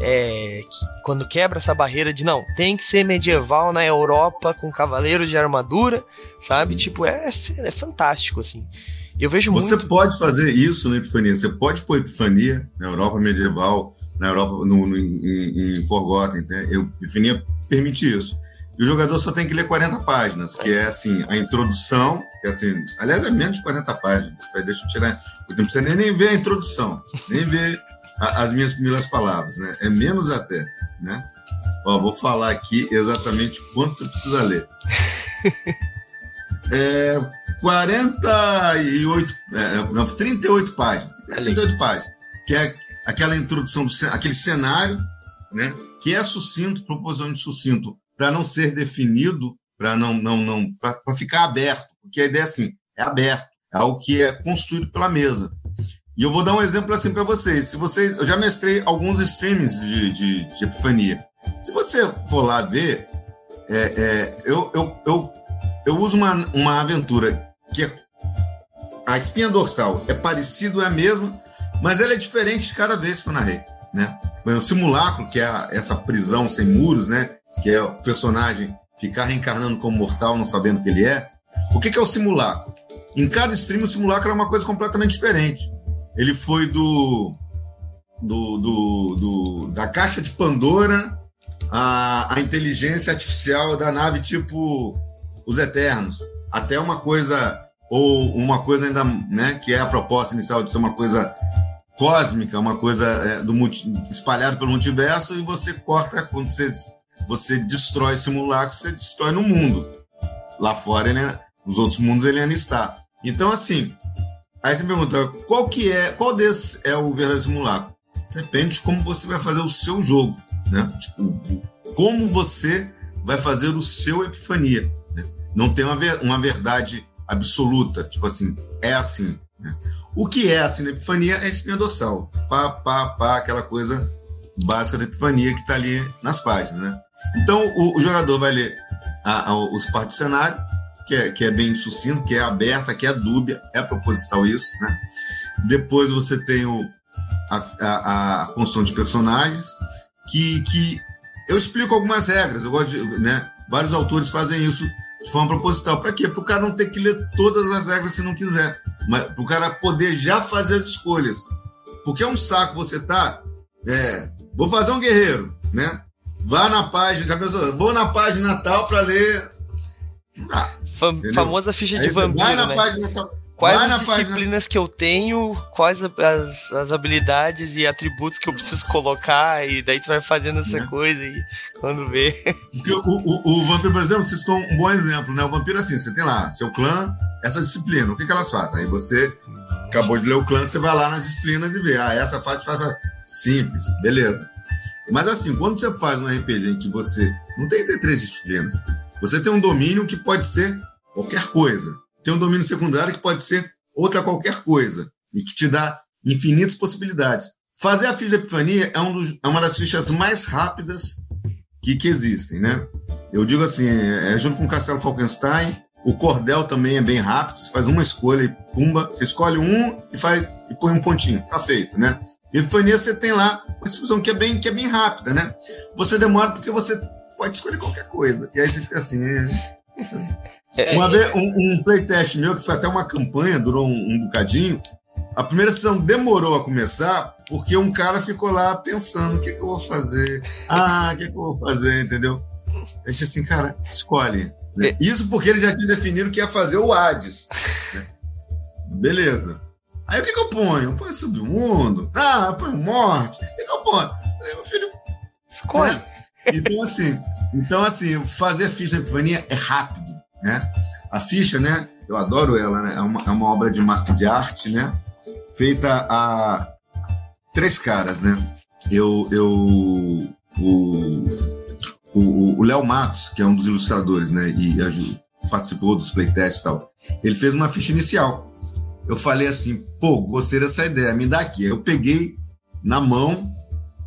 é, que, quando quebra essa barreira de não, tem que ser medieval na Europa com cavaleiros de armadura, sabe? Tipo, é, é fantástico, assim. Eu vejo Você muito... pode fazer isso na Epifania. Você pode pôr Epifania na Europa medieval, na Europa, no, no em, em Forgotten. Né? Epifania permite isso. E o jogador só tem que ler 40 páginas, que é assim, a introdução, que é assim, aliás, é menos de 40 páginas. Deixa eu tirar. Não precisa nem, nem ver a introdução, nem ver a, as minhas primeiras palavras, né? É menos até, né? Ó, vou falar aqui exatamente quanto você precisa ler. É 48, é, não, 38 páginas. 38 páginas. Que é aquela introdução, do, aquele cenário, né? Que é sucinto, propositalmente sucinto para não ser definido, para não, não, não, para ficar aberto, porque a ideia é assim, é aberto, é algo que é construído pela mesa. E eu vou dar um exemplo assim para vocês. Se vocês, eu já mestrei alguns streams de, de, de epifania. Se você for lá ver, é, é, eu, eu, eu, eu uso uma, uma aventura que é, a espinha dorsal é parecido, é a mesma, mas ela é diferente de cada vez que eu narrei, né? O simulacro, que é essa prisão sem muros, né? Que é o personagem ficar reencarnando como mortal, não sabendo o que ele é. O que, que é o simulacro? Em cada stream, o simulacro é uma coisa completamente diferente. Ele foi do, do, do, do da caixa de Pandora à, inteligência artificial da nave tipo os Eternos, até uma coisa ou uma coisa ainda, né, que é a proposta inicial de ser uma coisa cósmica, uma coisa é, do espalhada pelo multiverso e você corta quando você você destrói simulacro, você destrói no mundo. Lá fora, ele, é, nos outros mundos ele ainda está. Então assim, aí você pergunta, qual que é, qual desses é o verdadeiro simulacro? Depende de como você vai fazer o seu jogo, né? Tipo, como você vai fazer o seu epifania. Né? Não tem uma, uma verdade absoluta, tipo assim, é assim. Né? O que é assim na epifania é a espinha dorsal. Pá, pá, pá, aquela coisa básica da epifania que está ali nas páginas. Né? Então, o, o jogador vai ler a, a, os partes do cenário, que é, que é bem sucinto, que é aberta, que é dúbia, é proposital isso. Né? Depois você tem o, a, a, construção de personagens, que, que eu explico algumas regras. Eu gosto de, né? Vários autores fazem isso de forma proposital. Para quê? Para o cara não ter que ler todas as regras se não quiser. Mas para o cara poder já fazer as escolhas. Porque é um saco você tá. É, vou fazer um guerreiro, né? Vá na página, vou na página tal para ler. Ah, famosa ficha de vampiro. Vai na né? página tal quais as disciplinas página. que eu tenho, quais as, as habilidades e atributos que eu preciso colocar, e daí tu vai fazendo essa é. coisa e quando vê. Porque o, o, o Vampiro, por exemplo, você citou um bom exemplo, né? O Vampiro, assim, você tem lá seu clã, essa disciplina, o que, que elas fazem? Aí você acabou de ler o clã, você vai lá nas disciplinas e vê, ah, essa fase faça simples, beleza. Mas assim, quando você faz um RPG em que você não tem que ter três disciplinas, você tem um domínio que pode ser qualquer coisa tem um domínio secundário que pode ser outra qualquer coisa e que te dá infinitas possibilidades. Fazer a ficha epifania é, um dos, é uma das fichas mais rápidas que, que existem, né? Eu digo assim, é, é junto com o Castelo Falkenstein, o cordel também é bem rápido, você faz uma escolha e pumba, você escolhe um e faz e põe um pontinho, tá feito, né? Epifania você tem lá uma distribuição que é bem que é bem rápida, né? Você demora porque você pode escolher qualquer coisa. E aí você fica assim, é... É, uma é, vez, um, um, playtest meu, que foi até uma campanha, durou um, um, bocadinho. A primeira sessão demorou a começar porque um cara ficou lá pensando: o que, que eu vou fazer? Ah, o que, que eu vou fazer? Entendeu? A gente assim, cara, escolhe. Né? É. Isso porque ele já tinha definido que ia fazer o Hades. Né? Beleza. Aí o que, que eu ponho? Eu ponho submundo? Ah, eu ponho morte. O que, que eu ponho? Aí, meu filho. Escolhe. Né? Então, assim, então, assim, fazer ficha de epifania é rápido né? A ficha, né? Eu adoro ela, né? É uma, é uma obra de, de arte, né? Feita a três caras, né? Eu, eu, o, o Léo Matos, que é um dos ilustradores, né? E participou dos playtests e tal. Ele fez uma ficha inicial. Eu falei assim, pô, gostei dessa ideia, me dá aqui. Eu peguei na mão,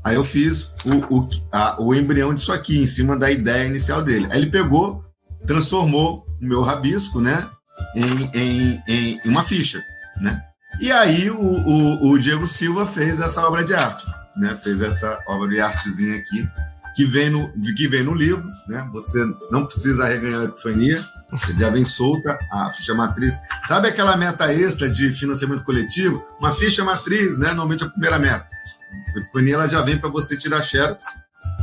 aí eu fiz o, o, a, o embrião disso aqui, em cima da ideia inicial dele. Aí ele pegou, transformou o meu rabisco, né, em, em, em uma ficha, né? E aí o, o, o, Diego Silva fez essa obra de arte, né? Fez essa obra de artezinha aqui que vem no que vem no livro, né? Você não precisa reganhar a epifania, você já vem solta a ficha matriz. Sabe aquela meta extra de financiamento coletivo? Uma ficha matriz, né? Normalmente é a primeira meta. A epifania ela já vem para você tirar xerox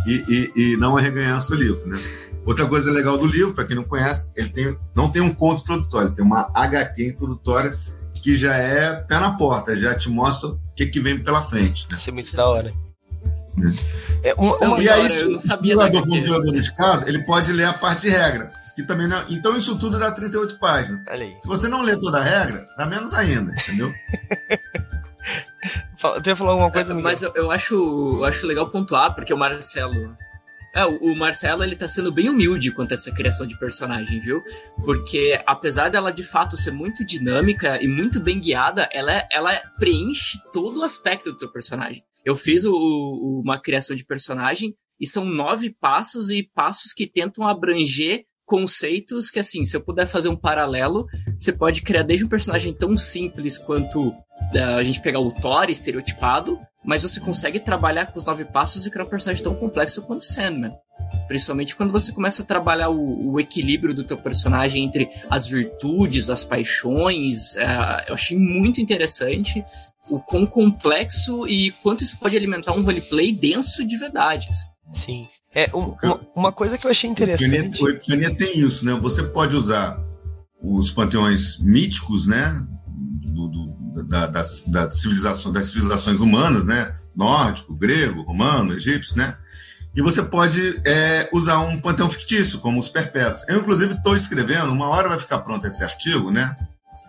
e, e, e não arreganhar seu livro, né? Outra coisa legal do livro, para quem não conhece, ele tem, não tem um conto introdutório, tem uma HQ introdutória que já é pé na porta, já te mostra o que, que vem pela frente. Né? Isso é muito da hora. É. É uma, uma e aí, se o jogador for um jogador escado, ele pode ler a parte de regra. Que também não... Então, isso tudo dá 38 páginas. Se você não ler toda a regra, dá menos ainda, entendeu? Tu ia falar alguma coisa, é, Mas eu, eu, acho, eu acho legal pontuar, porque o Marcelo é, o Marcelo ele tá sendo bem humilde quanto a essa criação de personagem, viu? Porque apesar dela de fato ser muito dinâmica e muito bem guiada, ela, ela preenche todo o aspecto do teu personagem. Eu fiz o, o, uma criação de personagem e são nove passos e passos que tentam abranger conceitos que, assim, se eu puder fazer um paralelo, você pode criar desde um personagem tão simples quanto uh, a gente pegar o Thor estereotipado, mas você consegue trabalhar com os nove passos e criar um personagem tão complexo quanto Sandman. Principalmente quando você começa a trabalhar o, o equilíbrio do teu personagem entre as virtudes, as paixões. Uh, eu achei muito interessante o quão complexo e quanto isso pode alimentar um roleplay denso de verdade. Sim. É, um, uma, coisa que eu achei interessante. O Epifania tem isso, né? Você pode usar os panteões míticos, né? Do, do, da, das, das, civilizações, das civilizações humanas, né? Nórdico, grego, romano, egípcio, né? E você pode é, usar um panteão fictício, como os perpétuos. Eu, inclusive, estou escrevendo, uma hora vai ficar pronto esse artigo, né?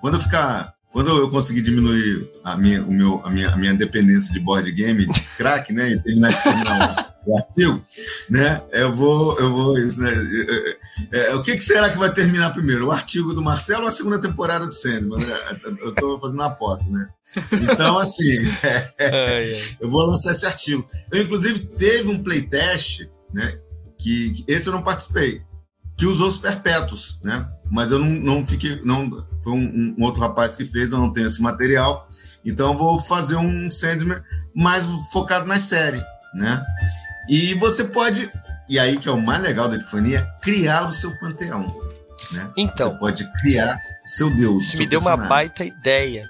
Quando eu ficar. Quando eu conseguir diminuir a minha, o meu, a, minha, a minha dependência de board game, de crack, né? E terminar de terminar o artigo, né? Eu vou, eu vou isso, né? É, é, o que, que, será que vai terminar primeiro? O artigo do Marcelo ou a segunda temporada do Sandman? Eu estou fazendo uma aposta, né? Então, assim, é, eu vou lançar esse artigo. Eu, inclusive, teve um playtest, né? Que, que esse eu não participei, que usou os perpétuos, né? Mas eu não, não fiquei. Não, foi um, um outro rapaz que fez, eu não tenho esse material. Então, eu vou fazer um Sandman mais focado na série, né? E você pode, e aí que é o mais legal da Epifania, criar o seu panteão. Né? Então. Você pode criar seu Deus. Isso seu me deu personagem. uma baita ideia.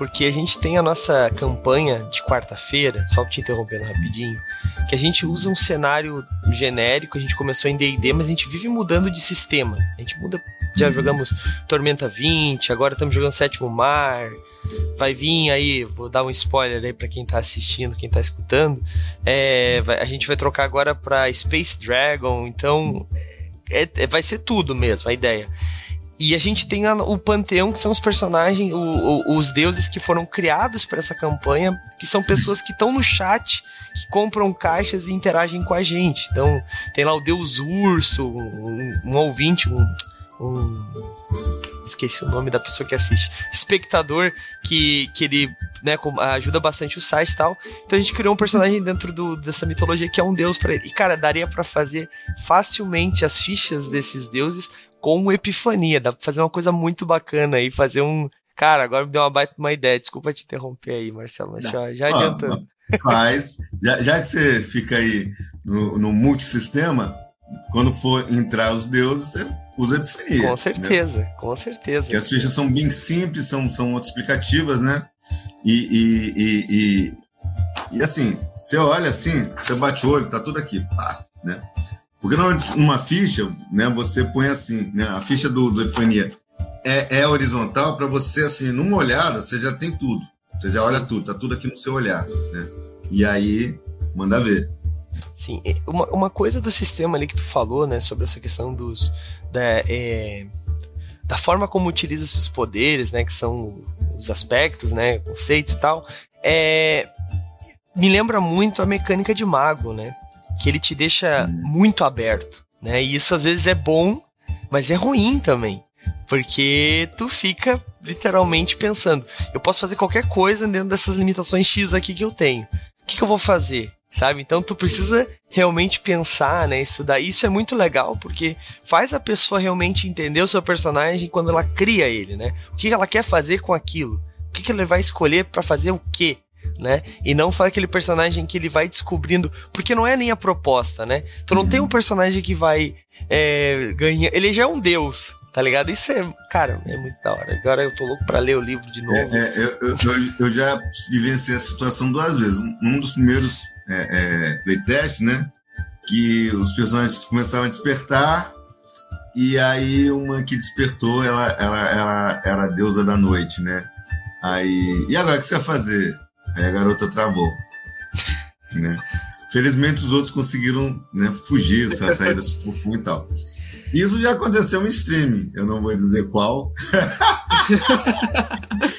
Porque a gente tem a nossa campanha de quarta-feira, só te interrompendo rapidinho, que a gente usa um cenário genérico, a gente começou em D&D, mas a gente vive mudando de sistema. A gente muda, já uhum. jogamos Tormenta 20, agora estamos jogando Sétimo Mar, vai vir aí, vou dar um spoiler aí para quem tá assistindo, quem tá escutando. É, a gente vai trocar agora para Space Dragon, então é, é, vai ser tudo mesmo a ideia. E a gente tem a, o panteão, que são os personagens, o, o, os deuses que foram criados para essa campanha, que são pessoas que estão no chat, que compram caixas e interagem com a gente. Então, tem lá o deus urso, um, um ouvinte, um, um esqueci o nome da pessoa que assiste, espectador que, que ele né, ajuda bastante o site e tal. Então a gente criou um personagem dentro do, dessa mitologia que é um deus para ele. E cara, daria para fazer facilmente as fichas desses deuses com epifania. Dá pra fazer uma coisa muito bacana aí, fazer um. Cara, agora me deu uma baita uma ideia. Desculpa te interromper aí, Marcelo, mas já, já adiantando. Mas, já, já que você fica aí no, no multissistema, quando for entrar os deuses, você usa epifania. Com certeza, né? com certeza. Porque as fichas são bem simples, são, são explicativas, né? E, e, e, e, e, assim, você olha assim, você bate o olho, tá tudo aqui, pá, né? Porque numa ficha, né, você põe assim, né, a ficha do, do Epifania é, é horizontal para você, assim, numa olhada, você já tem tudo. Você já olha tudo, tá tudo aqui no seu olhar, né? E aí, manda ver. Sim, uma, uma coisa do sistema ali que tu falou, né, sobre essa questão dos. Da, é, da forma como utiliza esses poderes, né, que são os aspectos, né, conceitos e tal, é, me lembra muito a mecânica de mago, né, que ele te deixa muito aberto, né, e isso às vezes é bom, mas é ruim também, porque tu fica literalmente pensando, eu posso fazer qualquer coisa dentro dessas limitações X aqui que eu tenho. O que, que eu vou fazer? sabe? Então tu precisa realmente pensar, né, estudar. Isso é muito legal porque faz a pessoa realmente entender o seu personagem quando ela cria ele, né? O que ela quer fazer com aquilo? O que ela vai escolher para fazer o quê? Né? E não faz aquele personagem que ele vai descobrindo, porque não é nem a proposta, né? Tu não tem um personagem que vai é, ganhar. Ele já é um deus, Tá ligado? Isso é, cara, é muito da hora. Agora eu tô louco pra ler o livro de novo. É, é, eu, eu, eu, já vivenciei a situação duas vezes. Um dos primeiros é, é, playtests, né? Que os personagens começaram a despertar. E aí uma que despertou, ela, ela, ela era a deusa da noite, né? Aí. E agora o que você vai fazer? Aí a garota travou. né? Felizmente os outros conseguiram né, fugir, sair da situação e tal. Isso já aconteceu em streaming, eu não vou dizer qual.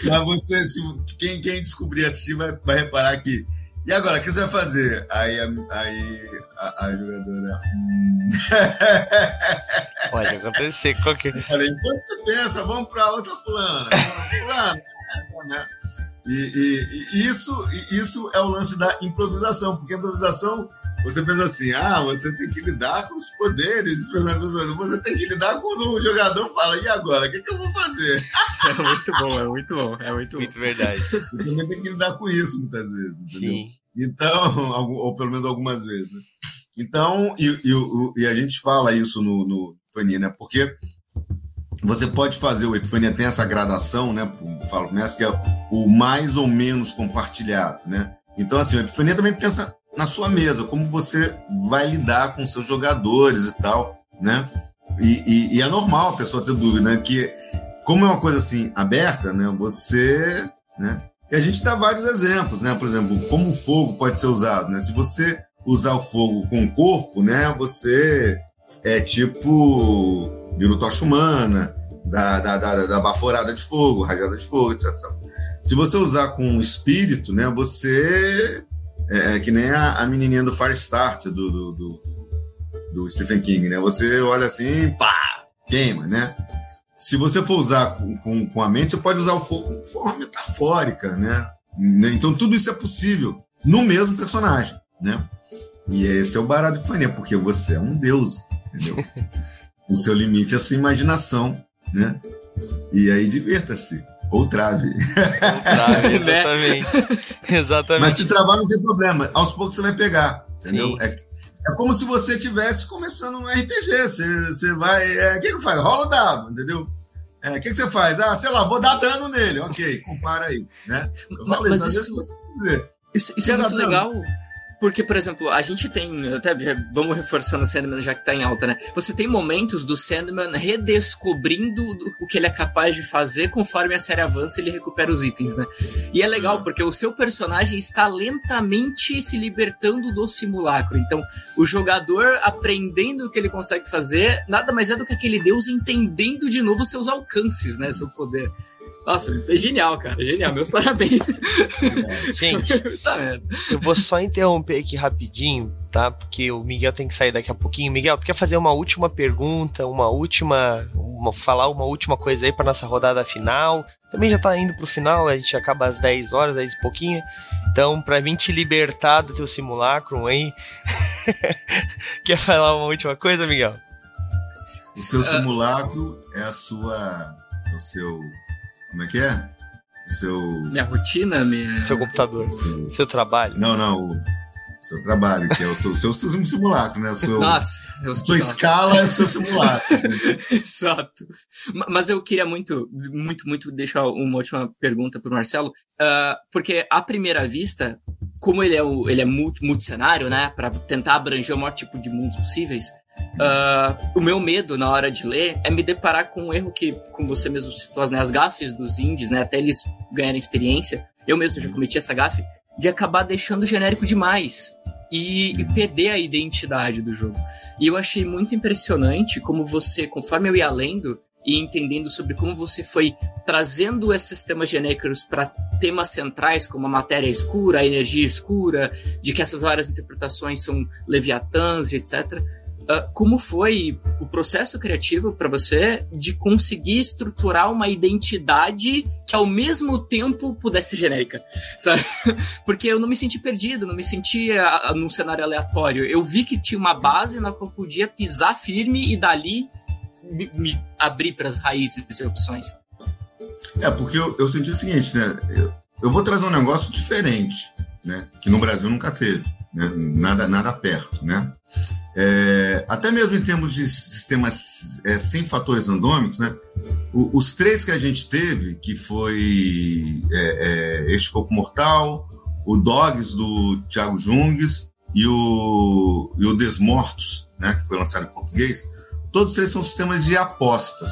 Mas você, se, quem, quem descobrir assistir vai, vai reparar que. E agora, o que você vai fazer? Aí, aí a, a jogadora. Hum. Pode acontecer. Qualquer... Eu falei, enquanto você pensa, vamos para outra fulana. fulana. E, e, e, isso, isso é o lance da improvisação, porque a improvisação você pensa assim, ah, você tem que lidar com os poderes, você tem que lidar quando o jogador fala, e agora, o que, que eu vou fazer? É muito bom, é muito bom, é muito, muito verdade. Você também tem que lidar com isso muitas vezes, entendeu? Sim. Então, ou pelo menos algumas vezes, né? Então, e, e, e a gente fala isso no, no Epifania, né? Porque você pode fazer, o Epifania tem essa gradação, né? Falo, começa que é o mais ou menos compartilhado, né? Então, assim, o Epifania também pensa na sua mesa, como você vai lidar com seus jogadores e tal, né? E, e, e é normal a pessoa ter dúvida, né? Que como é uma coisa assim aberta, né? Você, né? E a gente dá vários exemplos, né? Por exemplo, como o fogo pode ser usado, né? Se você usar o fogo com o corpo, né? Você é tipo vira tocha humana, da, da, da, da baforada de fogo, rajada de fogo, etc. Se você usar com espírito, né? Você é, é que nem a, a menininha do Firestart do, do, do, do Stephen King, né? Você olha assim, pá, queima, né? Se você for usar com, com, com a mente, você pode usar o fogo de forma metafórica, né? Então tudo isso é possível no mesmo personagem, né? E esse é o barato de Epifania, porque você é um deus, entendeu? o seu limite é a sua imaginação, né? E aí divirta-se. Ou trave. Ou trave, né? exatamente. exatamente. Mas se travar não tem problema. Aos poucos você vai pegar, entendeu? É, é, como se você estivesse começando um RPG. Você, você vai... É, o que que faz? Rola o dado, entendeu? É, o que, que você faz? Ah, sei lá, vou dar dano nele. Ok, compara aí, né? Eu falo mas, isso, você dizer. Isso, isso é muito legal. Porque, por exemplo, a gente tem. Até vamos reforçando o Sandman já que tá em alta, né? Você tem momentos do Sandman redescobrindo o que ele é capaz de fazer conforme a série avança ele recupera os itens, né? E é legal uhum. porque o seu personagem está lentamente se libertando do simulacro. Então, o jogador aprendendo o que ele consegue fazer, nada mais é do que aquele deus entendendo de novo seus alcances, né? Seu poder. Nossa, foi genial, cara. Genial. Meus parabéns. É, gente, tá eu vou só interromper aqui rapidinho, tá? Porque o Miguel tem que sair daqui a pouquinho. Miguel, tu quer fazer uma última pergunta, uma última. Uma, falar uma última coisa aí pra nossa rodada final? Também já tá indo pro final, a gente acaba às 10 horas, 10 e pouquinho. Então, pra mim te libertar do teu simulacro aí. quer falar uma última coisa, Miguel? O seu simulacro é a sua. É o seu como é que é? O seu. Minha rotina, minha. Seu computador. Seu, seu trabalho. Não, não. O seu trabalho, que é o seu, seu, seu simulacro, né? O seu, Nossa, a sua escala é o seu simulacro. Exato. Mas eu queria muito, muito, muito deixar uma última pergunta para o Marcelo, uh, porque à primeira vista, como ele é, o, ele é multicenário, né, para tentar abranger o maior tipo de mundos possíveis, Uh, o meu medo na hora de ler é me deparar com um erro que, como você mesmo citou, né, as gafes dos indies, né, até eles ganharem experiência, eu mesmo já cometi essa gafe, de acabar deixando genérico demais e, e perder a identidade do jogo. E eu achei muito impressionante como você, conforme eu ia lendo e entendendo sobre como você foi trazendo esses temas genéricos para temas centrais como a matéria escura, a energia escura, de que essas várias interpretações são leviatãs, etc Uh, como foi o processo criativo para você de conseguir estruturar uma identidade que ao mesmo tempo pudesse genérica, sabe? Porque eu não me senti perdido, não me senti uh, num cenário aleatório. Eu vi que tinha uma base na qual eu podia pisar firme e dali me, me abrir para as raízes e opções. É, porque eu, eu senti o seguinte, né? Eu, eu vou trazer um negócio diferente, né? Que no Brasil nunca teve, né? Nada, nada perto, né? É, até mesmo em termos de sistemas é, sem fatores randômicos, né? O, os três que a gente teve, que foi é, é, Este Corpo Mortal, o Dogs do Thiago Jungues e o, e o Desmortos, né? que foi lançado em português, todos três são sistemas de apostas.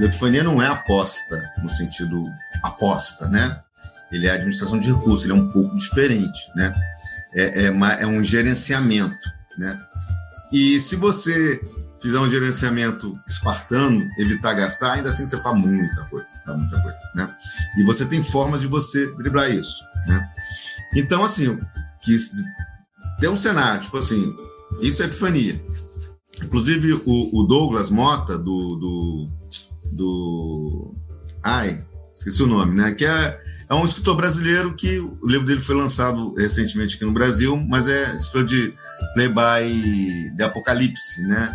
Epifania não é aposta, no sentido aposta, né? Ele é administração de recursos, ele é um pouco diferente, né? É, é, é um gerenciamento, né? E se você fizer um gerenciamento espartano, evitar gastar, ainda assim você faz muita coisa, muita coisa, né? E você tem formas de você driblar isso, né? Então, assim, que tem um cenário, tipo assim, isso é epifania. Inclusive, o, o Douglas Mota, do, do, do... Ai, esqueci o nome, né? Que é, é um escritor brasileiro que o livro dele foi lançado recentemente aqui no Brasil, mas é escritor de Playboy de Apocalipse, né?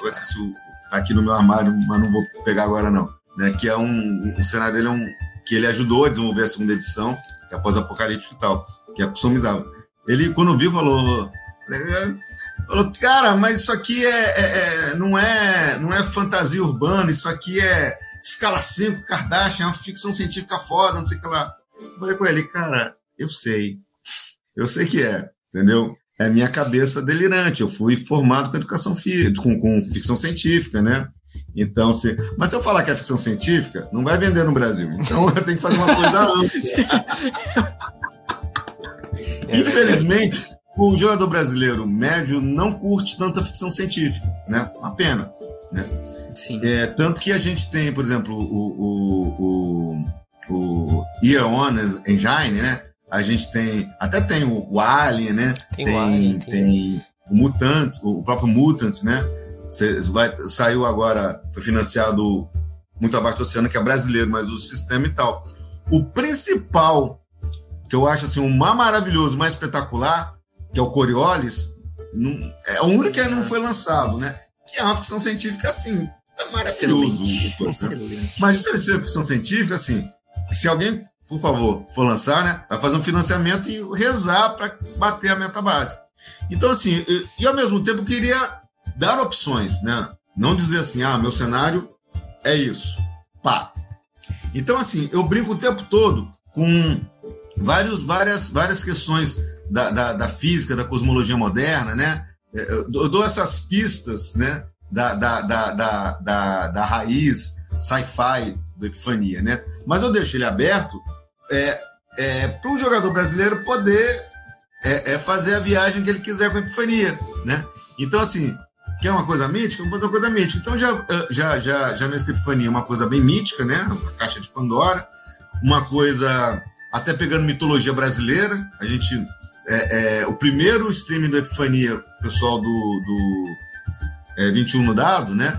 Eu esqueci. Tá aqui no meu armário, mas não vou pegar agora, não. Né? Que é um. O cenário dele é um. Que ele ajudou a desenvolver a segunda edição, que é após-apocalíptico e tal, que é customizável. Ele, quando viu, falou. Falou, cara, mas isso aqui é, é, é, não, é, não é fantasia urbana, isso aqui é escala 5, Kardashian, é uma ficção científica foda, não sei o que lá. Eu falei com ele, cara, eu sei. Eu sei que é, entendeu? É minha cabeça delirante. Eu fui formado com educação física, com, com ficção científica, né? Então, se, mas se eu falar que é ficção científica, não vai vender no Brasil. Então eu tenho que fazer uma coisa ampla. É Infelizmente, o jogador brasileiro médio não curte tanta ficção científica, né? Uma pena, né? Sim. É, tanto que a gente tem, por exemplo, o, o, o, o Eon Engine, né? A gente tem, até tem o, o Alien, né? Tem tem, o Alien, tem. o Mutant, o próprio Mutant, né? Cê- vai, saiu agora, foi financiado muito abaixo do oceano, que é brasileiro, mas o sistema e tal. O principal, que eu acho assim, o mais maravilhoso, mais espetacular, que é o Coriolis, não- é o único que não foi lançado, né? Que é uma ficção científica assim. É maravilhoso. Excelente. né? Excelente. Mas isso é ficção científica, assim, se alguém, por favor, for lançar, né, vai fazer um financiamento e rezar para bater a meta básica. Então, assim, e, ao mesmo tempo queria dar opções, né? Não dizer assim, ah, meu cenário é isso. Pá. Então, assim, eu brinco o tempo todo com vários, várias, várias questões da, da, da física, da cosmologia moderna, né? Eu dou- eu dou essas pistas, né? Da, da, da, da, da, da raiz sci-fi do Epifania, né? Mas eu deixo ele aberto é, é, para o jogador brasileiro poder é, é fazer a viagem que ele quiser com a Epifania, né? Então, assim, quer uma coisa mítica? Vamos fazer uma coisa mítica. Então, já, já, já, já nessa Epifania, uma coisa bem mítica, né? A caixa de Pandora, uma coisa até pegando mitologia brasileira. A gente. É, é, o primeiro streaming do Epifania, pessoal do, do é, 21 no dado, né?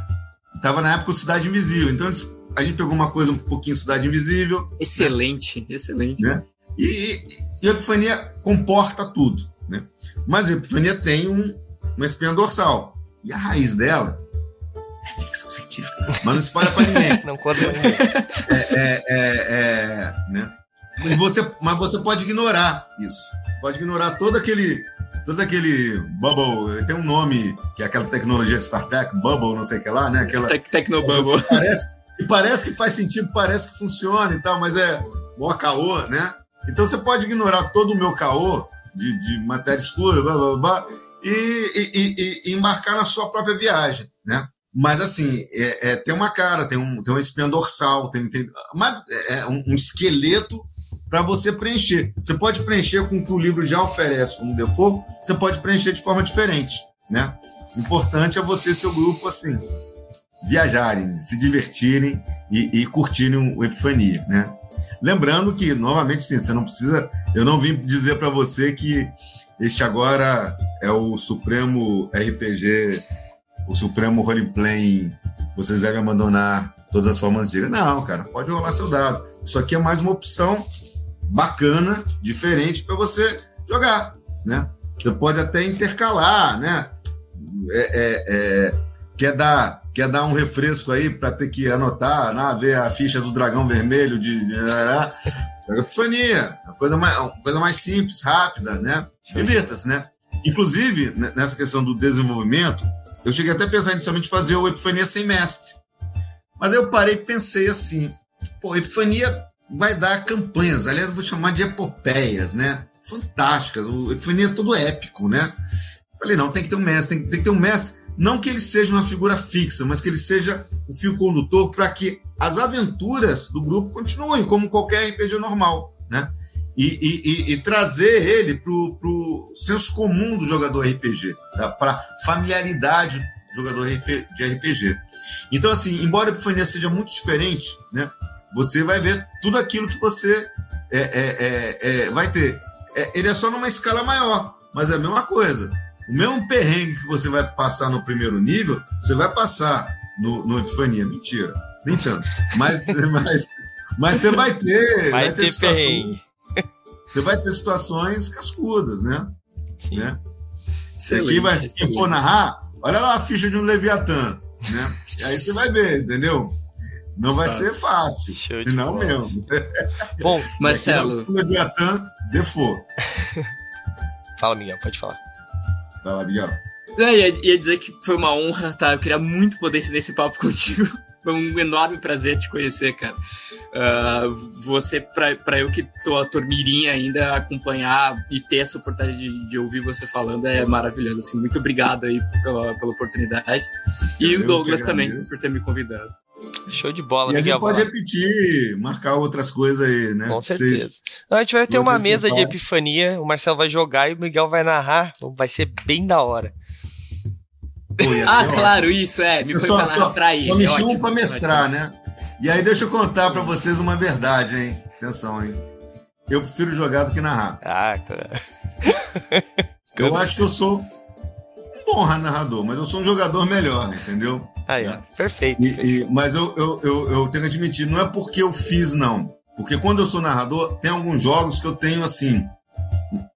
Tava na época o Cidade Invisível. Então eles- a gente pegou uma coisa um pouquinho Cidade Invisível, Excelente, excelente. né? E, e a Epifania comporta tudo, né? Mas a Epifania tem um, uma espinha dorsal. E a raiz dela é ficção científica. Mas não espalha para ninguém. Não conta pra ninguém. É, é, é, né? E você, mas você pode ignorar isso. Pode ignorar todo aquele, todo aquele bubble. Tem um nome que é aquela tecnologia de Star Trek, bubble, não sei o que lá, né? Aquela Tec Tecnobubble. parece e parece que faz sentido, parece que funciona e tal, mas é mó caô, né? Então você pode ignorar todo o meu caô de, de matéria escura, blá, blá, blá, e, e, e- e embarcar na sua própria viagem, né? Mas assim, é, é, tem uma cara, tem, um, tem uma espinha dorsal, tem, tem uma- é, um, um esqueleto para você preencher. Você pode preencher com o que o livro já oferece como default, você pode preencher de forma diferente, né? O importante é você e seu grupo, assim, viajarem, se divertirem e, e curtirem o Epifania, né? Lembrando que, novamente, sim, você não precisa. Eu não vim dizer para você que este agora é o Supremo RPG, o Supremo Roleplay. Vocês devem abandonar todas as formas de. Não, cara, pode rolar seu dado. Isso aqui é mais uma opção bacana, diferente para você jogar, né? Você pode até intercalar, né? É, é, é, quer dar quer dar um refresco aí para ter que anotar, né, ver a ficha do dragão vermelho de, de epifania, uma coisa mais, coisa mais simples, rápida, né? Divirta-se, né? Inclusive, né, nessa questão do desenvolvimento, eu cheguei até a pensar inicialmente em fazer o Epifania sem mestre. Mas aí eu parei e pensei assim, pô, Epifania vai dar campanhas, aliás, eu vou chamar de epopeias, né? Fantásticas, o Epifania é todo épico, né? Falei, não, tem que ter um mestre, tem que ter um mestre, não que ele seja uma figura fixa, mas que ele seja o fio condutor para que as aventuras do grupo continuem, como qualquer RPG normal, né? E, e- e- e trazer ele para o senso comum do jogador RPG, para a familiaridade do jogador de RPG. Então, assim, embora a Epifania seja muito diferente, né? Você vai ver tudo aquilo que você é, é, é, é, vai ter. É, ele é só numa escala maior, mas é a mesma coisa. O mesmo perrengue que você vai passar no primeiro nível, você vai passar no, no Epifania. Mentira, nem tanto. Mas, mas, mas você vai ter. Vai ter situações- perrengue. Você vai ter situações cascudas, né? Sim. né? Quem, vai, quem for narrar, olha lá a ficha de um Leviatã, né? E aí você vai ver, entendeu? Não vai Sabe. ser fácil. Show de Não bola. mesmo. Bom, Marcelo, O Leviatã, default. fala, Miguel, pode falar. Vai lá, Miguel. ia, ia dizer que foi uma honra, tá? Eu queria muito poder ser nesse papo contigo. Foi um enorme prazer te conhecer, cara. uh, você, para eu que sou ator mirim ainda, acompanhar e ter essa oportunidade de, de, ouvir você falando é maravilhoso. Assim, muito obrigado aí pela, pela oportunidade. E eu o Douglas também por ter me convidado. Show de bola, e Miguel. A gente pode repetir, marcar outras coisas aí, né? Com certeza. Vocês, a gente vai ter uma mesa de epifania, o Marcelo vai jogar e o Miguel vai narrar. Vai ser bem da hora. Pô, ah, ótimo. claro, isso é. Me foi só, só, pra ir. Só me é chamam pra mestrar, né? E aí deixa eu contar pra vocês uma verdade, hein? Atenção, hein? Eu prefiro jogar do que narrar. Ah, claro. eu acho que eu sou um bom narrador, mas eu sou um jogador melhor, entendeu? Aí, ó. Perfeito. E, e, mas eu, eu, eu, eu, tenho que admitir, não é porque eu fiz, não. Porque quando eu sou narrador, tem alguns jogos que eu tenho assim.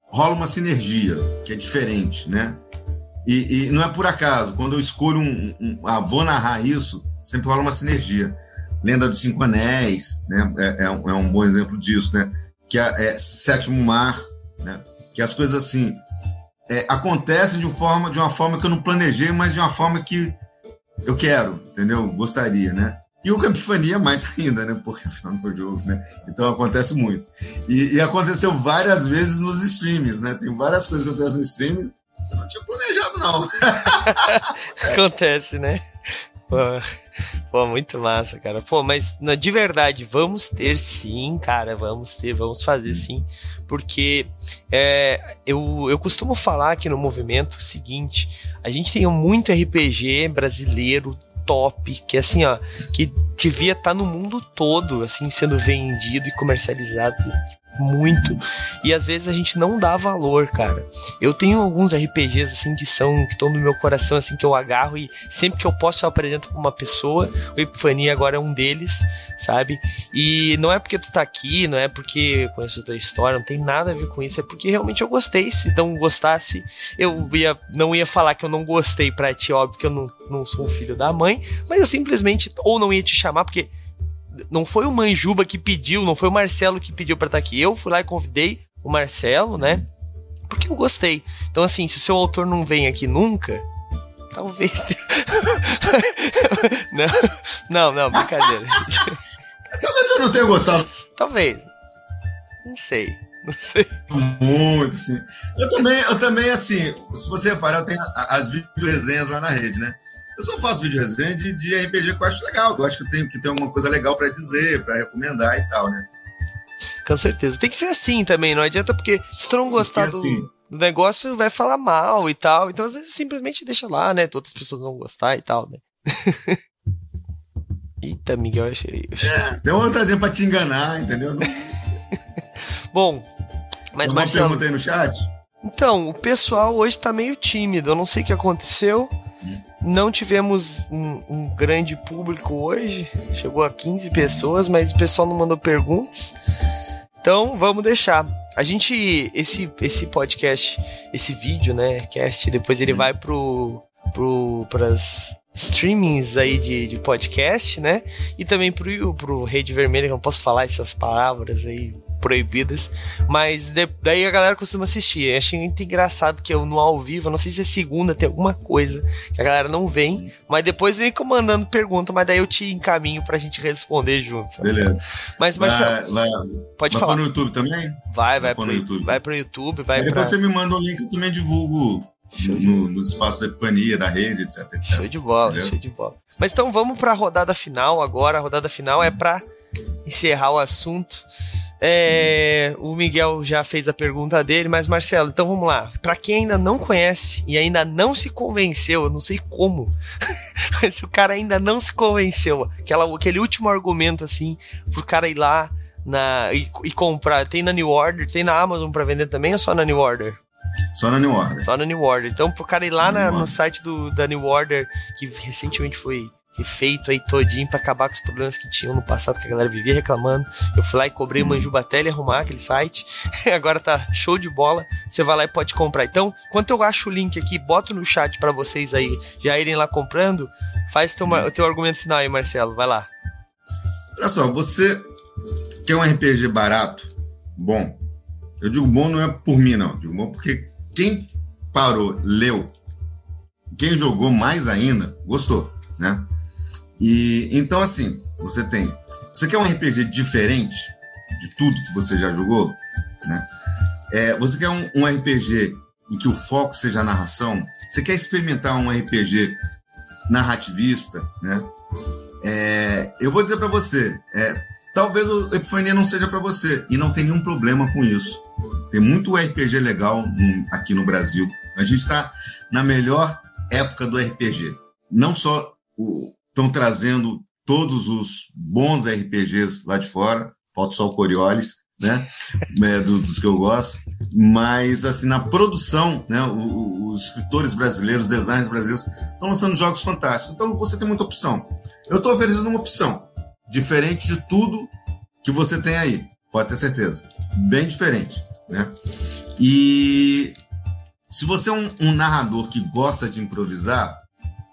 rola uma sinergia, que é diferente, né? E, e não é por acaso, quando eu escolho um, um, ah, vou narrar isso, sempre rola uma sinergia. Lenda dos Cinco Anéis, né? É, é, um, é um bom exemplo disso, né? Que é, é Sétimo Mar, né? Que as coisas assim é, acontecem de, forma, de uma forma que eu não planejei, mas de uma forma que eu quero, entendeu? Gostaria, né? E o Capifania mais ainda, né? Porque afinal foi jogo, né? Então acontece muito. E, e, aconteceu várias vezes nos streams, né? Tem várias coisas que acontecem nos streams. Eu não tinha planejado, não. acontece, né? Pô, muito massa, cara. Pô, mas de verdade, vamos ter sim, cara. Vamos ter, vamos fazer sim. Porque é, eu, eu costumo falar aqui no movimento o seguinte: a gente tem muito RPG brasileiro top, que assim, ó, que devia estar tá no mundo todo, assim, sendo vendido e comercializado muito. E às vezes a gente não dá valor, cara. Eu tenho alguns RPGs assim que são que estão no meu coração assim que eu agarro e sempre que eu posso eu apresento pra uma pessoa. O Epifania agora é um deles, sabe? E não é porque tu tá aqui, não é porque conheço a tua história, não tem nada a ver com isso, é porque realmente eu gostei. Se não gostasse, eu ia não ia falar que eu não gostei pra ti, óbvio que eu não, não sou um filho da mãe, mas eu simplesmente ou não ia te chamar porque não foi o Manjuba que pediu, não foi o Marcelo que pediu para estar tá aqui. Eu fui lá e convidei o Marcelo, né? Porque eu gostei. Então, assim, se o seu autor não vem aqui nunca, talvez. não, não, não, brincadeira. Talvez eu não tenha gostado. Talvez. Não sei. Não sei. Muito, sim. Eu também, eu também, assim, se você reparar, eu tenho as vídeo resenhas lá na rede, né? Eu só faço vídeo resenha de, de RPG que eu acho legal, que eu acho que eu tenho que ter alguma coisa legal para dizer, para recomendar e tal, né? Com certeza. Tem que ser assim também, não adianta porque se tu não gostar do, assim. do, negócio, vai falar mal e tal. Então, às vezes, simplesmente deixa lá, né? Outras pessoas vão gostar e tal, né? Eita, Miguel, achei. É, tem uma vontade pra te enganar, entendeu? Bom, mas Marcelo... Uma pergunta aí no chat? Então, o pessoal hoje tá meio tímido. Eu não sei o que aconteceu. Não tivemos um, um, grande público hoje, chegou a 15 pessoas, mas o pessoal não mandou perguntas. Então vamos deixar. A gente, esse, esse podcast, esse vídeo, né, cast, depois ele vai pro, pro, pras streamings aí de, de podcast, né, e também pro, pro Rede Vermelha, que eu não posso falar essas palavras aí proibidas, mas de, daí a galera costuma assistir. Eu achei muito engraçado que eu no ao vivo, não sei se é segunda, tem alguma coisa que a galera não vem, mas depois vem mandando pergunta, mas daí eu te encaminho pra gente responder juntos. Beleza. Mas, Marcelo, vai, vai, pode vai falar. Vai no YouTube também? Vai, vai, vai pro, YouTube. vai pro YouTube, vai pra... Depois você me manda o um link, eu também divulgo no, nos espaços da Epifania, da rede, etc, etc. Show de bola, Entendeu? show de bola. Mas então vamos para a rodada final agora. A rodada final é para encerrar o assunto. É, o Miguel já fez a pergunta dele, mas Marcelo, então vamos lá. Para quem ainda não conhece e ainda não se convenceu, eu não sei como, mas o cara ainda não se convenceu, aquela, aquele último argumento assim, pro cara ir lá na, e, e comprar. Tem na New Order, tem na Amazon para vender também ou só na New Order? Só na New Order. Só na New Order. Então, pro cara ir lá na, no site do, da New Order, que recentemente foi refeito aí todinho para acabar com os problemas que tinham no passado, que a galera vivia reclamando. Eu fui lá e cobrei uma Manjubatel e arrumar aquele site. Agora tá show de bola. Você vai lá e pode comprar. Então, quando eu acho o link aqui, boto no chat para vocês aí já irem lá comprando. Faz teu, o teu argumento final aí, Marcelo. Vai lá. Olha só, você quer um RPG barato, bom. Eu digo bom não é por mim, não. Eu digo bom porque quem parou, leu, quem jogou mais ainda, gostou, né? E então assim, você tem Você quer um RPG diferente de tudo que você já jogou? Né? É, você quer um, um RPG em que o foco seja a narração? Você quer experimentar um RPG narrativista? Né? É, eu vou dizer para você, é, talvez o Epifania não seja para você e não tem nenhum problema com isso. Tem muito RPG legal aqui no Brasil. A gente está na melhor época do RPG. Não só estão trazendo todos os bons RPGs lá de fora, falta só o Coriolis, né? é, do, dos que eu gosto. Mas, assim, na produção, né? O, os escritores brasileiros, os designers brasileiros estão lançando jogos fantásticos. Então, você tem muita opção. Eu estou oferecendo uma opção diferente de tudo que você tem aí, pode ter certeza. Bem diferente, né? E se você é um, um narrador que gosta de improvisar,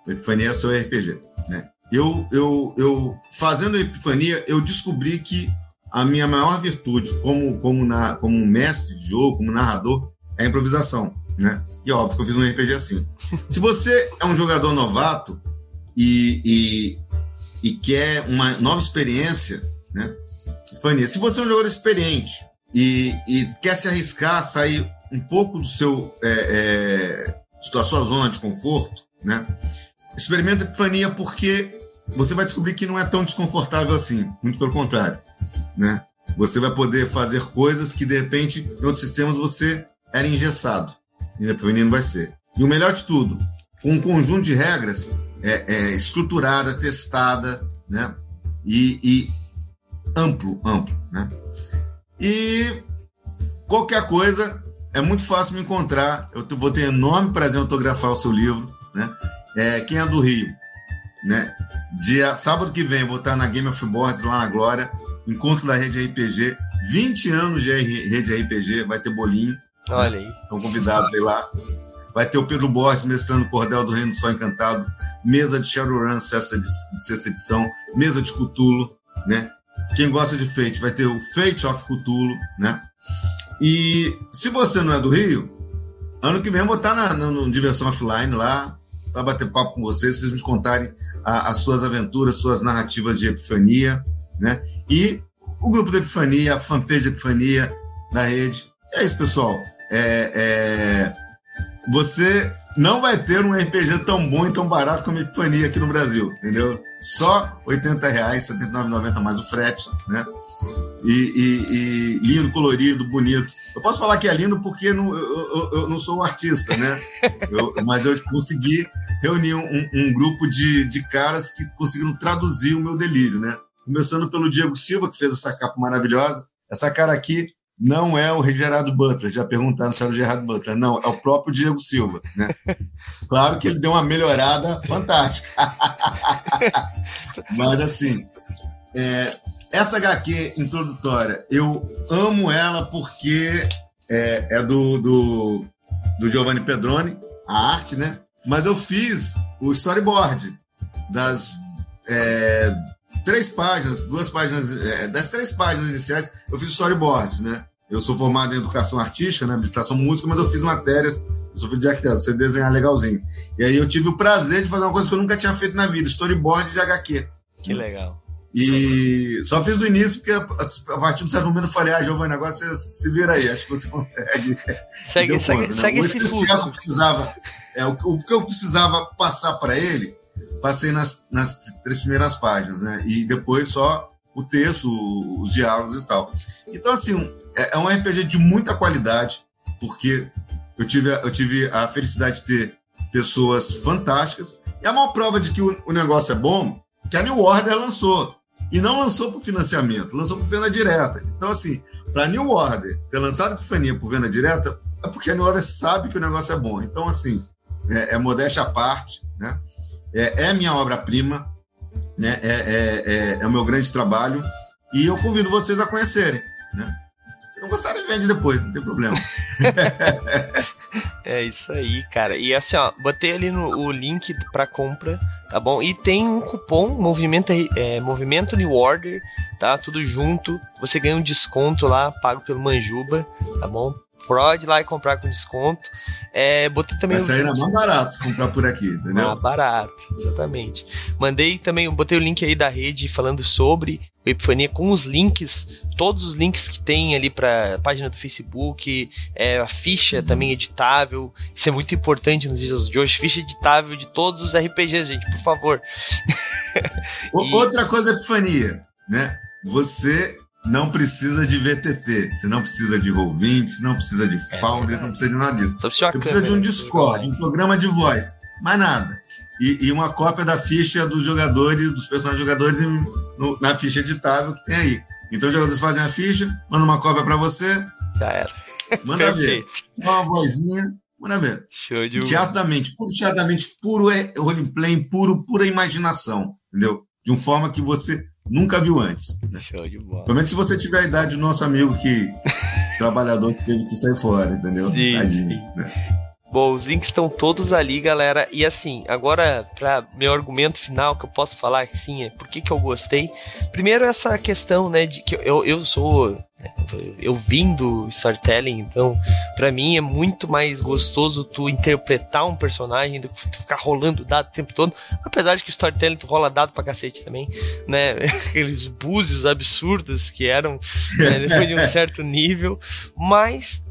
Epifania é o seu RPG, né? Eu, eu, eu fazendo a Epifania, eu descobri que a minha maior virtude como, como, na, como mestre de jogo, como narrador, é a improvisação, né? E óbvio que eu fiz um RPG assim. Se você é um jogador novato e, e, e quer uma nova experiência, né? Fania, se você é um jogador experiente e, e quer se arriscar, sair um pouco do seu é, é, da sua zona de conforto, né? Experimenta Epifania porque você vai descobrir que não é tão desconfortável assim, muito pelo contrário, né? Você vai poder fazer coisas que de repente em outros sistemas você era engessado e Epifania não vai ser. E o melhor de tudo, com um conjunto de regras é, é, estruturada, testada, né? E, e, amplo, amplo, né? E qualquer coisa é muito fácil me encontrar. Eu vou ter enorme prazer em autografar o seu livro, né? É, quem é do Rio, né? Dia sábado que vem vou estar na Game of Boards lá na Glória, encontro da Rede RPG, 20 anos de Rede RPG, vai ter bolinho. Olha aí. Estão convidados aí lá. Vai ter o Pedro Borges mestrando Cordel do Reino do Sol Encantado, mesa de Shadowrun, sexta, de, sexta edição, mesa de Cthulhu, né? Quem gosta de Fate vai ter o Fate of Cthulhu, né? E se você não é do Rio, ano que vem eu vou estar na, na, na Diversão Offline lá, para bater papo com vocês, vocês me contarem a, as suas aventuras, suas narrativas de Epifania, né? E o grupo da Epifania, a fanpage da Epifania na rede. É isso, pessoal. É, é você não vai ter um RPG tão bom e tão barato como Epifania aqui no Brasil, entendeu? Só 80 reais, R$ 79,90 mais o frete, né? E, e, e, lindo, colorido, bonito. Eu posso falar que é lindo porque não, eu, eu, eu não sou um artista, né? Eu, mas eu consegui reunir um, um, grupo de, de caras que conseguiram traduzir o meu delírio, né? Começando pelo Diego Silva, que fez essa capa maravilhosa. Essa cara aqui não é o Gerardo Butler. Já perguntaram se era o Gerardo Butler. Não, é o próprio Diego Silva. Né? Claro que ele deu uma melhorada fantástica. Mas, assim, é, essa HQ introdutória, eu amo ela porque é, é do, do, do Giovanni Pedroni, a arte, né? Mas eu fiz o storyboard das é, três páginas, duas páginas, é, das três páginas iniciais, eu fiz storyboards, né? Eu sou formado em educação artística, né, habilitação música, mas eu fiz matérias, eu sou de arquiteto, sei desenhar legalzinho. E aí eu tive o prazer de fazer uma coisa que eu nunca tinha feito na vida, storyboard de HQ. Que legal. E só fiz do início, porque a partir de um certo momento eu falei, ah, Giovanni, agora você se vira aí, acho que você consegue. Segue, segue, conta, né? segue esse fluxo. Precisava, é, o, o que eu precisava passar para ele passei nas, nas três primeiras páginas, né? E depois só o texto, os diálogos e tal. Então, assim, é, é um RPG de muita qualidade, porque eu tive, eu tive a felicidade de ter pessoas fantásticas. E a maior prova de que o, o negócio é bom, que a New Order lançou. E não lançou por financiamento, lançou por venda direta. Então, assim, para a New Order ter lançado Epifania por venda direta, é porque a New Order sabe que o negócio é bom. Então, assim, é, é modéstia à parte, né? é, é minha obra-prima, né? É, é, é, é, o meu grande trabalho e eu convido vocês a conhecerem. Né? Se não gostarem, vende depois, não tem problema. é isso aí, cara. E assim, ó, botei ali no, o link para compra, tá bom? E tem um cupom Movimento, é, Movimento New Order, tá? Tudo junto. Você ganha um desconto lá, pago pelo Manjuba, tá bom? Ir lá e comprar com desconto. É, botei também. Vai sair link... mais barato comprar por aqui, entendeu? Mais barato, exatamente. Mandei também, botei o link aí da rede falando sobre o Epifania com os links, todos os links que tem ali para página do Facebook, é, a ficha também editável. Isso é muito importante nos dias de hoje. Ficha editável de todos os RPGs, gente, por favor. e... Outra coisa, Epifania, né? Você não precisa de VTT, você não precisa de Roll20, você não precisa de é, Founders, não precisa de nada disso. Você precisa de um Discord, um programa de voz, mais nada. E, e, uma cópia da ficha dos jogadores, dos personagens jogadores no, na ficha editável que tem aí. Então os jogadores fazem a ficha, mandam uma cópia para você. Já era. Manda ver. Dá uma vozinha, manda ver. Show de Teatro da mente, puro teatro da mente, puro é, roleplay, puro, pura imaginação, entendeu? De uma forma que você nunca viu antes. Né? Show de bola. Provavelmente se você tiver a idade do nosso amigo que trabalhador que teve que sair fora, entendeu? Sim, Tadinho, sim. Né? Bom, os links estão todos ali, galera. E assim, agora para meu argumento final que eu posso falar assim, é por que, que eu gostei. Primeiro essa questão, né, de que eu, eu sou eu vim do storytelling, então para mim é muito mais gostoso tu interpretar um personagem do que tu ficar rolando dado o tempo todo. Apesar de que o storytelling tu rola dado pra cacete também, né? Aqueles búzios absurdos que eram né, depois de um certo nível, mas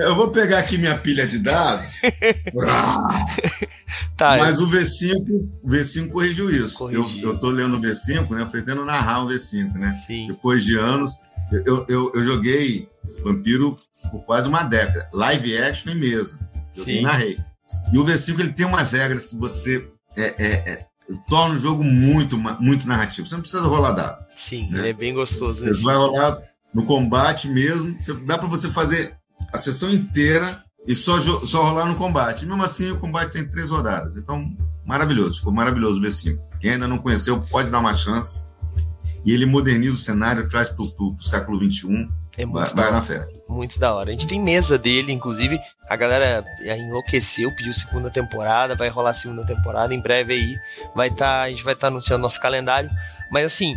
eu vou pegar aqui minha pilha de dados. tá, mas eu... o V5, o V5 corrigiu isso. Eu, eu tô lendo o V5, né? Pretendo narrar o V5, né? Sim. Depois de anos, eu, eu, eu, joguei Vampiro por quase uma década. Live action em mesa. Eu Sim. narrei. E o V5 ele tem umas regras que você é, é, é, torna o jogo muito, muito narrativo. Você não precisa rolar dado. Sim, né? ele é bem gostoso. Você vai rolar no combate mesmo. Dá para você fazer a sessão inteira e só, só rolar no combate. Mesmo assim, o combate tem três rodadas. Então, maravilhoso. Ficou maravilhoso o B5. Quem ainda não conheceu, pode dar uma chance. E ele moderniza o cenário, traz para o século XXI. É muito vai, vai na fé. Muito da hora. A gente tem mesa dele, inclusive. A galera enlouqueceu, pediu segunda temporada, vai rolar segunda temporada. Em breve aí vai. Tá, a gente vai estar tá anunciando nosso calendário. Mas assim,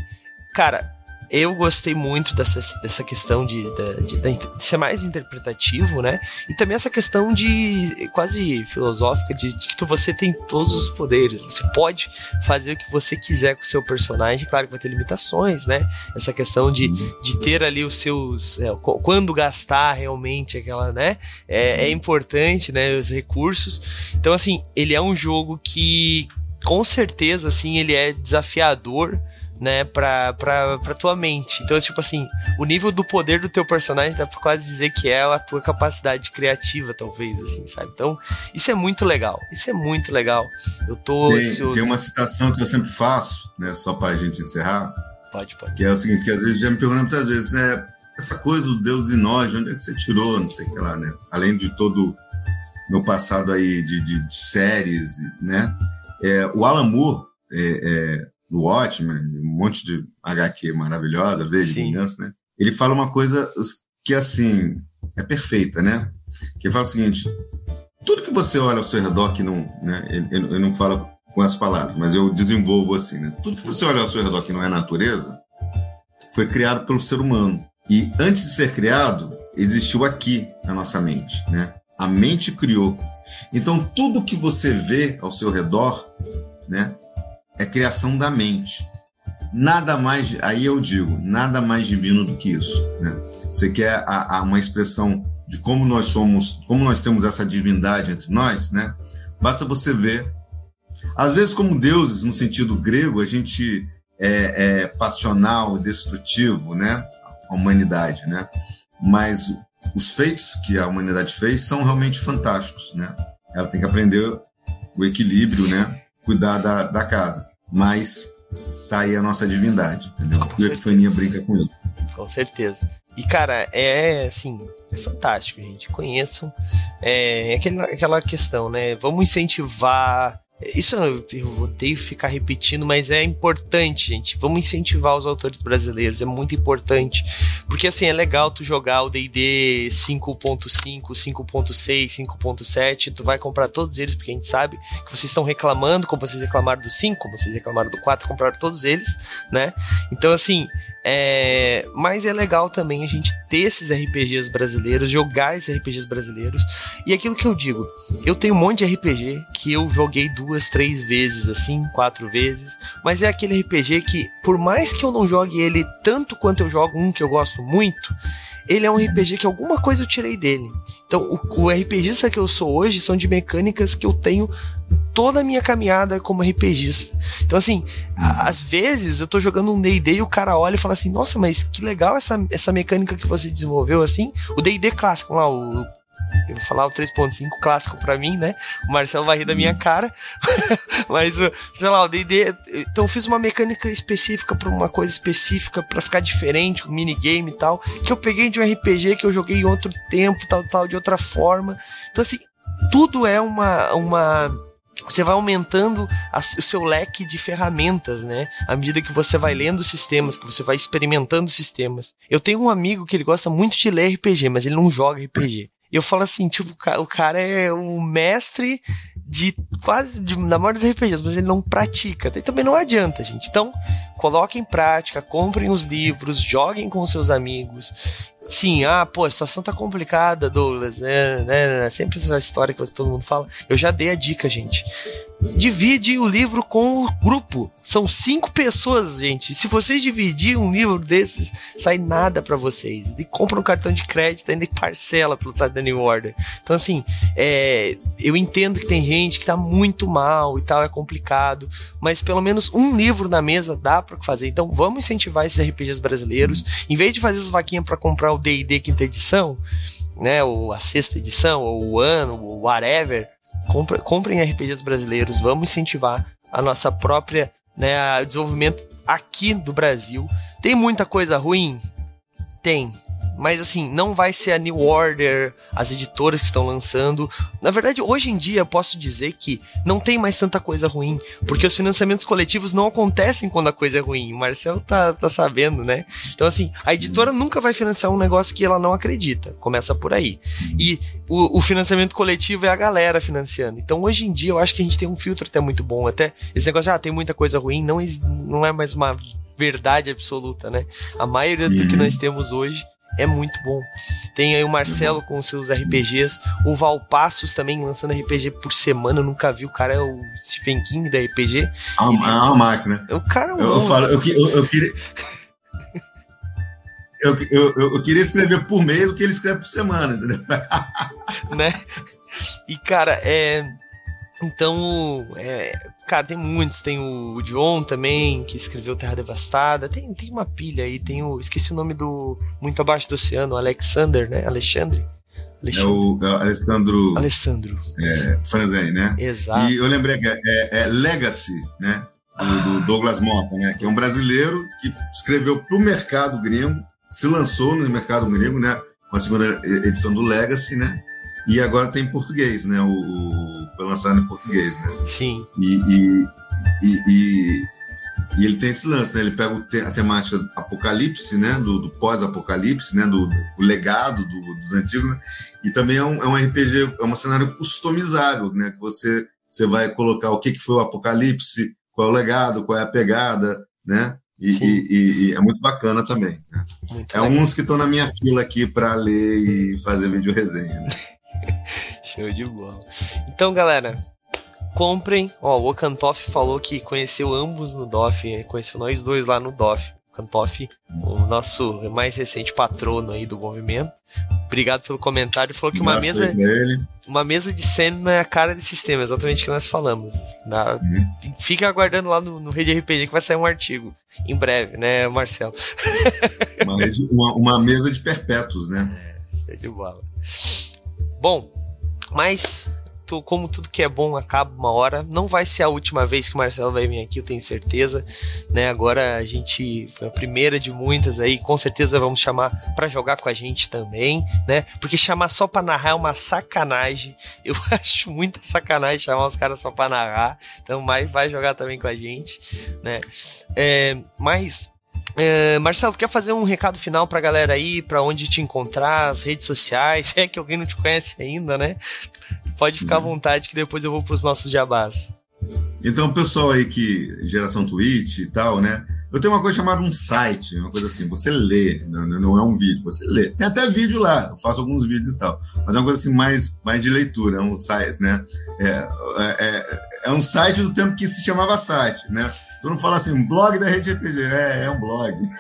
cara, eu gostei muito dessa, dessa questão de, de, de, de, ser mais interpretativo, né? E também essa questão de quase filosófica de, de, que você tem todos os poderes. Você pode fazer o que você quiser com o seu personagem, claro que vai ter limitações, né? Essa questão de, de ter ali os seus. É, quando gastar realmente aquela, né? É, é importante, né? Os recursos. Então, assim, ele é um jogo que com certeza, assim, ele é desafiador né, pra, pra, pra tua mente. Então, tipo assim, o nível do poder do teu personagem dá pra quase dizer que é a tua capacidade criativa, talvez, assim, sabe? Então, isso é muito legal. Isso é muito legal. Eu tô tem, ansioso. Tem uma citação que eu sempre faço, né, só pra gente encerrar. Pode, pode. Que é o seguinte, que às vezes já me perguntam muitas vezes, né, essa coisa do Deus e nós, de onde é que você tirou, não sei o que lá, né? Além de todo meu passado aí de, de, de séries, né? É, o Alan Moore, é, é, do Watchmen, um monte de HQ maravilhosa, veja, né? Ele fala uma coisa que, assim, é perfeita, né? Que ele fala o seguinte: tudo que você olha ao seu redor, que não, né? Ele, ele não fala com as palavras, mas eu desenvolvo assim, né? Tudo que você olha ao seu redor que não é natureza, foi criado pelo ser humano. E antes de ser criado, existiu aqui na nossa mente, né? A mente criou. Então, tudo que você vê ao seu redor, né? É criação da mente. Nada mais, aí eu digo, nada mais divino do que isso. Né? Você quer a, a uma expressão de como nós somos, como nós temos essa divindade entre nós, né? Basta você ver. Às vezes, como deuses, no sentido grego, a gente é, é passional, destrutivo, né? A humanidade, né? Mas os feitos que a humanidade fez são realmente fantásticos, né? Ela tem que aprender o equilíbrio, né? cuidar da, da casa. Mas tá aí a nossa divindade, entendeu? Com e a Epifania brinca com ele. Com certeza. E, cara, é assim, é fantástico, gente. Conheçam. É, é aquela, aquela questão, né? Vamos incentivar isso eu, eu odeio ficar repetindo, mas é importante, gente. Vamos incentivar os autores brasileiros, é muito importante. Porque assim, é legal tu jogar o DD 5.5, 5.6, 5.7, tu vai comprar todos eles, porque a gente sabe que vocês estão reclamando, como vocês reclamaram do 5, como vocês reclamaram do 4, compraram todos eles, né? Então, assim, É, mas é legal também a gente ter esses RPGs brasileiros, jogar esses RPGs brasileiros. E aquilo que eu digo, eu tenho um monte de RPG que eu joguei duas, três vezes, assim, quatro vezes. Mas é aquele RPG que, por mais que eu não jogue ele tanto quanto eu jogo um que eu gosto muito, ele é um RPG que alguma coisa eu tirei dele. Então, o, o RPGista que eu sou hoje são de mecânicas que eu tenho toda a minha caminhada como RPGista. Então, assim, a, às vezes eu tô jogando um D&D e o cara olha e fala assim, nossa, mas que legal essa, essa mecânica que você desenvolveu, assim. O D&D clássico lá, o eu vou falar o 3.5 clássico para mim, né? O Marcelo vai rir da minha cara. Mas, sei lá, o D&D... Então eu fiz uma mecânica específica para uma coisa específica para ficar diferente, um minigame e tal, que eu peguei de um RPG que eu joguei em outro tempo, tal, tal, de outra forma. Então, assim, tudo é uma... uma você vai aumentando a, o seu leque de ferramentas, né? À medida que você vai lendo sistemas, que você vai experimentando sistemas. Eu tenho um amigo que ele gosta muito de ler RPG, mas ele não joga RPG. E eu falo assim, tipo, o cara é o mestre de quase, de, na maioria dos RPGs, mas ele não pratica. E também não adianta, gente. Então, coloquem em prática, comprem os livros, joguem com seus amigos. Sim, ah, pô, a situação tá complicada, Douglas, né, né, né sempre essa história que todo mundo fala. Eu já dei a dica, gente divide o livro com o grupo. São cinco pessoas, gente. Se vocês dividirem um livro desses, sai nada para vocês. E compra um cartão de crédito ainda parcela pelo site da New Order. Então, assim, é, eu entendo que tem gente que tá muito mal e tal, é complicado. Mas pelo menos um livro na mesa dá para fazer. Então, vamos incentivar esses RPGs brasileiros. Em vez de fazer as vaquinhas para comprar o DD quinta edição, né, ou a sexta edição, ou o ano, ou whatever, Compre, comprem RPGs brasileiros, vamos incentivar a nossa própria, né, desenvolvimento aqui do Brasil. Tem muita coisa ruim? Tem. Mas assim, não vai ser a New Order, as editoras que estão lançando. Na verdade, hoje em dia eu posso dizer que não tem mais tanta coisa ruim, porque os financiamentos coletivos não acontecem quando a coisa é ruim. O Marcelo tá, tá sabendo, né? Então, assim, a editora nunca vai financiar um negócio que ela não acredita. Começa por aí. E o, o financiamento coletivo é a galera financiando. Então, hoje em dia, eu acho que a gente tem um filtro até muito bom. Até esse negócio, ah, tem muita coisa ruim, não, não é mais uma verdade absoluta, né? A maioria do que uhum. nós temos hoje é muito bom. Tem aí o Marcelo com seus RPGs, o Valpassos também lançando RPG por semana, eu nunca vi, o cara é o Stephen King da RPG. É uma, é uma máquina. O cara é um eu, eu, falo, eu, eu, eu queria... Eu, eu, eu, queria escrever por mês o que ele escreve por semana, entendeu? né? E, cara, é. Então, é, Cara, tem muitos. Tem o John também, que escreveu Terra Devastada. Tem, tem uma pilha aí. Tem o. Esqueci o nome do. Muito abaixo do oceano, Alexander, né? Alexandre. Alexandre. É o é Alessandro. Alessandro. É, Franzen, né? Exato. E eu lembrei que é, é, é Legacy, né? Do, ah. do, Douglas Mota, né? Que é um brasileiro que escreveu para o mercado gringo, se lançou no mercado gringo, né? Com a segunda edição do Legacy, né? E agora tem em português, né? O, o, foi lançado em português, né? Sim. E, e, e, e, ele tem esse lance, né? Ele pega a temática apocalipse, né? Do, do pós-apocalipse, né? Do, do legado do, dos antigos, né? E também é um, é um RPG, é um cenário customizável, né? Que você, você vai colocar o que, que foi o apocalipse, qual é o legado, qual é a pegada, né? E, e, e, é muito bacana também. Né? Muito é legal. uns que estão na minha fila aqui para ler e fazer vídeo resenha. Né? Show de bola. Então, galera, comprem. Ó, o Okantoff falou que conheceu ambos no DOF, conheceu nós dois lá no DOF. Kantoff, o nosso mais recente patrono aí do movimento. Obrigado pelo comentário. Falou que uma mesa, uma mesa de cena é a cara desse sistema, exatamente o que nós falamos. Na, fica aguardando lá no, no Rede RPG que vai sair um artigo em breve, né, Marcelo? Uma, uma, uma mesa de perpétuos, né? É, de bola. Bom, mas como tudo que é bom acaba uma hora, não vai ser a última vez que o Marcelo vai vir aqui, eu tenho certeza, né? Agora a gente foi a primeira de muitas aí, com certeza vamos chamar para jogar com a gente também, né? Porque chamar só para narrar é uma sacanagem. Eu acho muita sacanagem chamar os caras só para narrar. Então, mas vai jogar também com a gente, né? É, mas é, Marcelo, quer fazer um recado final pra galera aí, pra onde te encontrar, as redes sociais, é que alguém não te conhece ainda, né? Pode ficar à vontade que depois eu vou pros nossos jabás. Então, pessoal aí que geração Twitch e tal, né? Eu tenho uma coisa chamada um site, uma coisa assim, você lê, não, não é um vídeo, você lê. Tem até vídeo lá, eu faço alguns vídeos e tal, mas é uma coisa assim mais, mais de leitura, é um site, né? É, é, é, é um site do tempo que se chamava site, né? Tu não fala assim, um blog da Rede RPG. É, é um blog.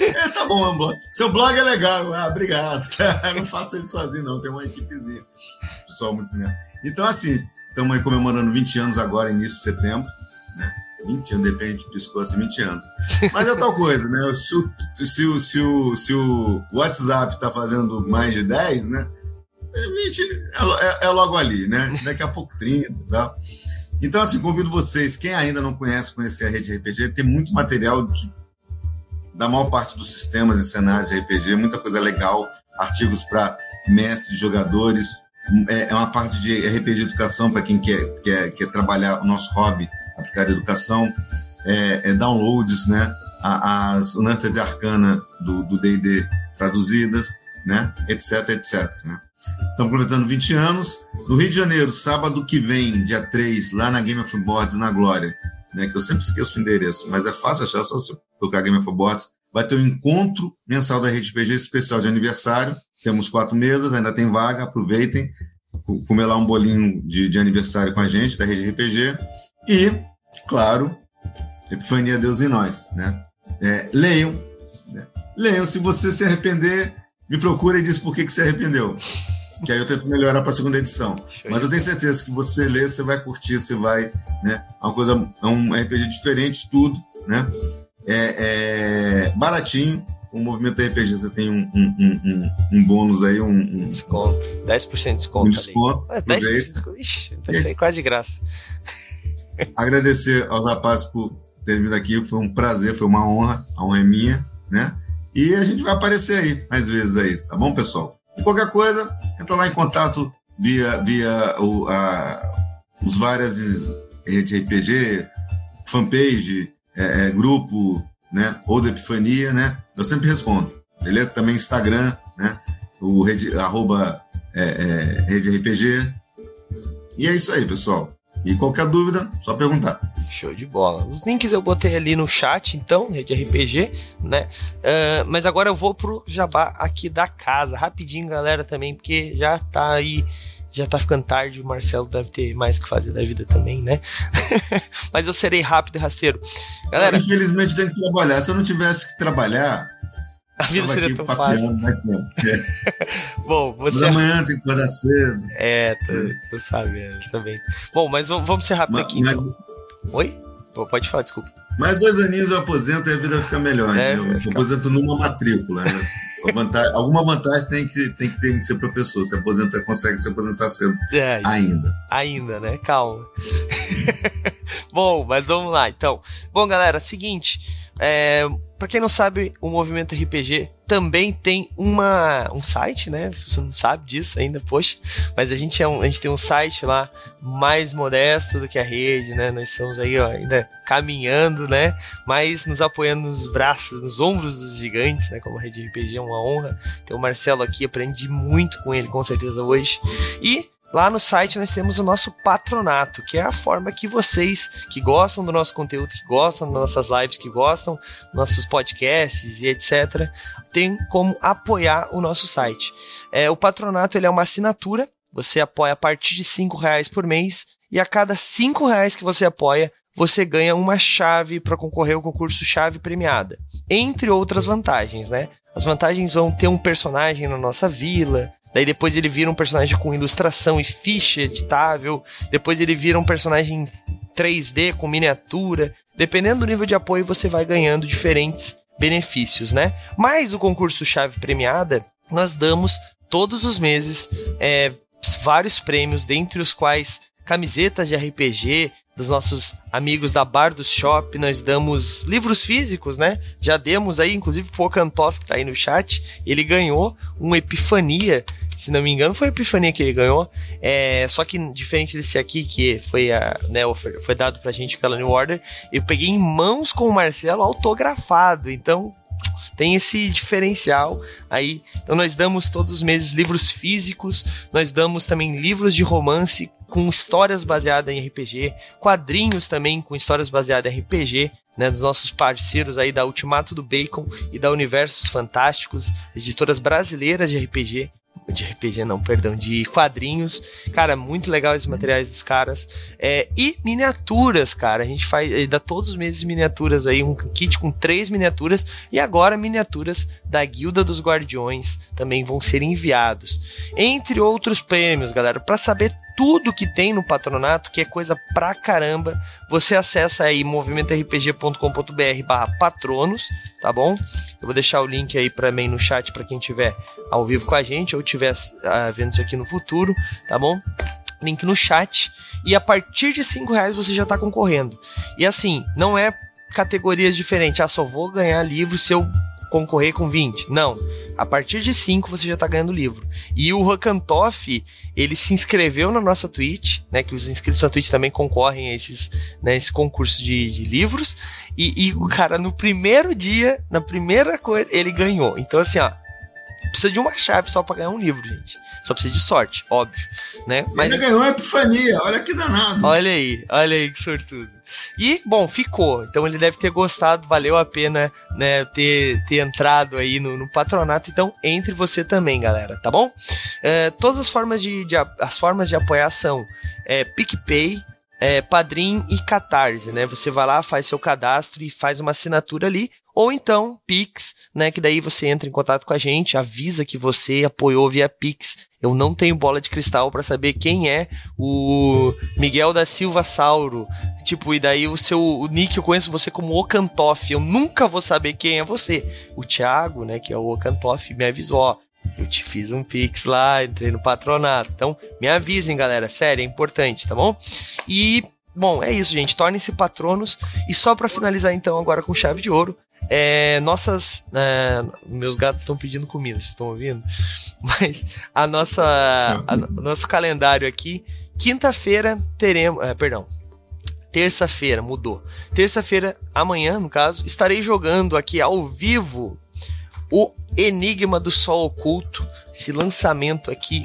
é, tá bom, é um blog. Seu blog é legal. Ah, obrigado. não faço ele sozinho, não. Tem uma equipezinha. Pessoal muito mesmo. Então, assim, estamos aí comemorando 20 anos agora, início de setembro. Né? 20 anos, depende de piscou assim, 20 anos. Mas é tal coisa, né? Se o, se o, se o, se o WhatsApp está fazendo mais de 10, né? 20 é, é, é, logo ali, né? Daqui a pouco 30 e tal. Então, assim, convido vocês, quem ainda não conhece, conhecer a rede RPG, tem muito material de, da maior parte dos sistemas e cenários de RPG, muita coisa legal, artigos para mestres, jogadores, é, é, uma parte de RPG educação para quem quer, quer, quer trabalhar o nosso hobby, aplicar educação, é, é downloads, né? As Lanternas de Arcana do D&D traduzidas, né? Etc, etc, né? Estamos completando 20 anos. No Rio de Janeiro, sábado que vem, dia 3, lá na Game of Boards, na Glória, né, que eu sempre esqueço o endereço, mas é fácil achar, só você procurar Game of Boards. Vai ter um encontro mensal da Rede PG especial de aniversário. Temos quatro mesas, ainda tem vaga, aproveitem. Comer lá um bolinho de, de aniversário com a gente, da Rede RPG. E, claro, Epifania Deus em nós. Né? É, leiam. Né? Leiam. Se você se arrepender, me procura e diz por que, que se arrependeu que aí eu tento melhorar para a segunda edição. Mas eu tenho certeza que você lê, você vai curtir, você vai, né? É uma coisa, é um RPG diferente, tudo, né? É, é baratinho. O movimento RPG você tem um, um, um, um bônus aí, um, desconto, 10% de desconto. Um desconto. É, 10% de desconto. Ixi, vai ser quase de graça. Agradecer aos rapazes por terem vindo aqui, foi um prazer, foi uma honra, a honra é minha, né? E a gente vai aparecer aí mais vezes aí, tá bom, pessoal? Qualquer coisa, entra lá em contato via, via o, a, os várias redes RPG, fanpage, é, é, grupo, né? Ou da Epifania, né? Eu sempre respondo. Beleza? Também Instagram, né? O rede, arroba é, é, rede RPG. E é isso aí, pessoal. E qualquer dúvida, só perguntar. Show de bola. Os links eu botei ali no chat, então, rede RPG, né? Uh, mas agora eu vou pro jabá aqui da casa, rapidinho, galera, também, porque já tá aí já tá ficando tarde, o Marcelo deve ter mais que fazer da vida também, né? Mas eu serei rápido e rasteiro. Galera, infelizmente tem que trabalhar. Se eu não tivesse que trabalhar, a vida seria tão fácil. Mais tempo. Bom, você. Mas amanhã tem que acordar cedo. É, tô, tô sabendo também. Bom, mas vamos ser rápido mas, aqui. Mas... Então. Oi? Pode falar, desculpa. Mais dois aninhos eu aposento e a vida fica melhor. É, eu aposento numa matrícula. Né? Vantagem, alguma vantagem tem que, tem que ter em ser professor. Se aposenta, consegue se aposentar cedo. É, ainda. Ainda, né? Calma. Bom, mas vamos lá, então. Bom, galera, seguinte. É, para quem não sabe, o Movimento RPG também tem uma, um site, né? Se você não sabe disso ainda, poxa. Mas a gente, é um, a gente tem um site lá mais modesto do que a rede, né? Nós estamos aí ó, ainda caminhando, né? Mas nos apoiando nos braços, nos ombros dos gigantes, né? Como a rede RPG é uma honra. Ter o Marcelo aqui, aprendi muito com ele, com certeza, hoje. E Lá no site nós temos o nosso patronato, que é a forma que vocês que gostam do nosso conteúdo, que gostam das nossas lives, que gostam dos nossos podcasts e etc., tem como apoiar o nosso site. É, o patronato ele é uma assinatura, você apoia a partir de cinco reais por mês e a cada cinco reais que você apoia, você ganha uma chave para concorrer ao concurso chave premiada, entre outras vantagens, né? As vantagens vão ter um personagem na nossa vila, Daí depois ele vira um personagem com ilustração e ficha editável. Depois ele vira um personagem 3D com miniatura. Dependendo do nível de apoio, você vai ganhando diferentes benefícios, né? Mas o concurso chave premiada, nós damos todos os meses é, vários prêmios, dentre os quais camisetas de RPG, dos nossos amigos da Bar do Shop, nós damos livros físicos, né? Já demos aí, inclusive, pro Okantoff, que tá aí no chat, ele ganhou um Epifania, se não me engano, foi a Epifania que ele ganhou, é, só que diferente desse aqui, que foi, a, né, foi dado pra gente pela New Order, eu peguei em mãos com o Marcelo autografado, então tem esse diferencial aí. Então nós damos todos os meses livros físicos, nós damos também livros de romance com histórias baseadas em RPG, quadrinhos também com histórias baseadas em RPG, né, dos nossos parceiros aí da Ultimato do Bacon e da Universos Fantásticos, editoras brasileiras de RPG de RPG não, perdão, de quadrinhos. Cara, muito legal esses materiais dos caras. É, e miniaturas, cara. A gente faz, eh, dá todos os meses miniaturas aí, um kit com três miniaturas. E agora miniaturas da Guilda dos Guardiões também vão ser enviados. Entre outros prêmios, galera. Para saber tudo que tem no patronato, que é coisa pra caramba, você acessa aí movimentorpg.com.br barra patronos, tá bom? Eu vou deixar o link aí mim no chat para quem tiver ao vivo com a gente ou tiver uh, vendo isso aqui no futuro, tá bom? Link no chat. E a partir de 5 reais você já tá concorrendo. E assim, não é categorias diferentes. Ah, só vou ganhar livro se eu concorrer com 20. Não. A partir de 5 você já tá ganhando livro. E o Hakantoff, ele se inscreveu na nossa Twitch, né? Que os inscritos na Twitch também concorrem a esses, né, esse concurso de, de livros. E, e, o cara, no primeiro dia, na primeira coisa, ele ganhou. Então, assim, ó, precisa de uma chave só pra ganhar um livro, gente. Só precisa de sorte, óbvio, né? Mas ele ganhou a epifania, olha que danado. Olha aí, olha aí que sortudo. E, bom, ficou. Então ele deve ter gostado, valeu a pena, né, ter, ter entrado aí no, no patronato. Então, entre você também, galera, tá bom? É, todas as formas de, de, as formas de apoiar são é, PicPay, é, Padrim e Catarse, né? Você vai lá, faz seu cadastro e faz uma assinatura ali. Ou então, Pix, né? Que daí você entra em contato com a gente, avisa que você apoiou via Pix. Eu não tenho bola de cristal para saber quem é o Miguel da Silva Sauro. Tipo, e daí o seu o nick eu conheço você como Ocantoff. Eu nunca vou saber quem é você. O Thiago, né, que é o Ocantoff, me avisou, ó, eu te fiz um pix lá, entrei no patronato. Então, me avisem, galera. Sério, é importante, tá bom? E, bom, é isso, gente. Tornem-se patronos. E só para finalizar, então, agora com chave de ouro, é, nossas. É, meus gatos estão pedindo comida, vocês estão ouvindo? Mas a nossa. A, o nosso calendário aqui. Quinta-feira teremos. É, perdão. Terça-feira, mudou. Terça-feira, amanhã, no caso, estarei jogando aqui ao vivo o Enigma do Sol Oculto. Esse lançamento aqui.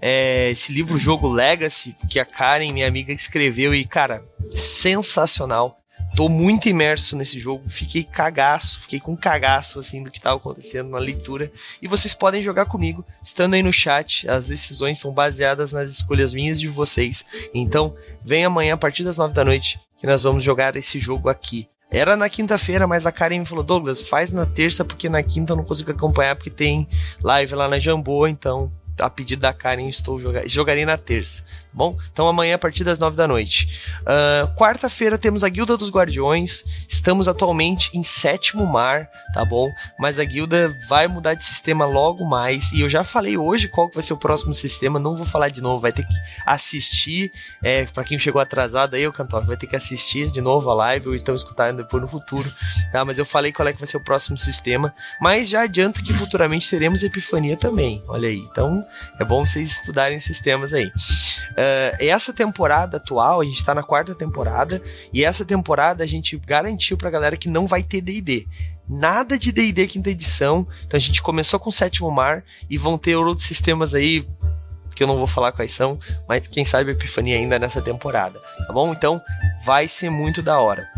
É, esse livro-jogo Legacy que a Karen, minha amiga, escreveu e, cara, sensacional. Tô muito imerso nesse jogo, fiquei cagaço, fiquei com cagaço assim do que estava acontecendo na leitura. E vocês podem jogar comigo, estando aí no chat. As decisões são baseadas nas escolhas minhas e de vocês. Então, vem amanhã a partir das nove da noite que nós vamos jogar esse jogo aqui. Era na quinta-feira, mas a Karen me falou: Douglas, faz na terça, porque na quinta eu não consigo acompanhar, porque tem live lá na Jambô, então a pedido da Karen, estou jogar, jogarei na terça, bom? Então amanhã a partir das nove da noite. Uh, Quarta-feira temos a Guilda dos Guardiões. Estamos atualmente em sétimo mar, tá bom? Mas a guilda vai mudar de sistema logo mais. E eu já falei hoje qual vai ser o próximo sistema. Não vou falar de novo. Vai ter que assistir. É, para quem chegou atrasado aí, o Cantor vai ter que assistir de novo a live ou então escutar depois no futuro, tá? Mas eu falei qual é que vai ser o próximo sistema. Mas já adianto que futuramente teremos Epifania também. Olha aí. Então é bom vocês estudarem os sistemas aí. Uh, essa temporada atual, a gente tá na quarta temporada, e essa temporada a gente garantiu pra galera que não vai ter DD. Nada de DD quinta edição. Então a gente começou com o sétimo mar e vão ter outros sistemas aí que eu não vou falar quais são, mas quem sabe a Epifania ainda nessa temporada, tá bom? Então vai ser muito da hora.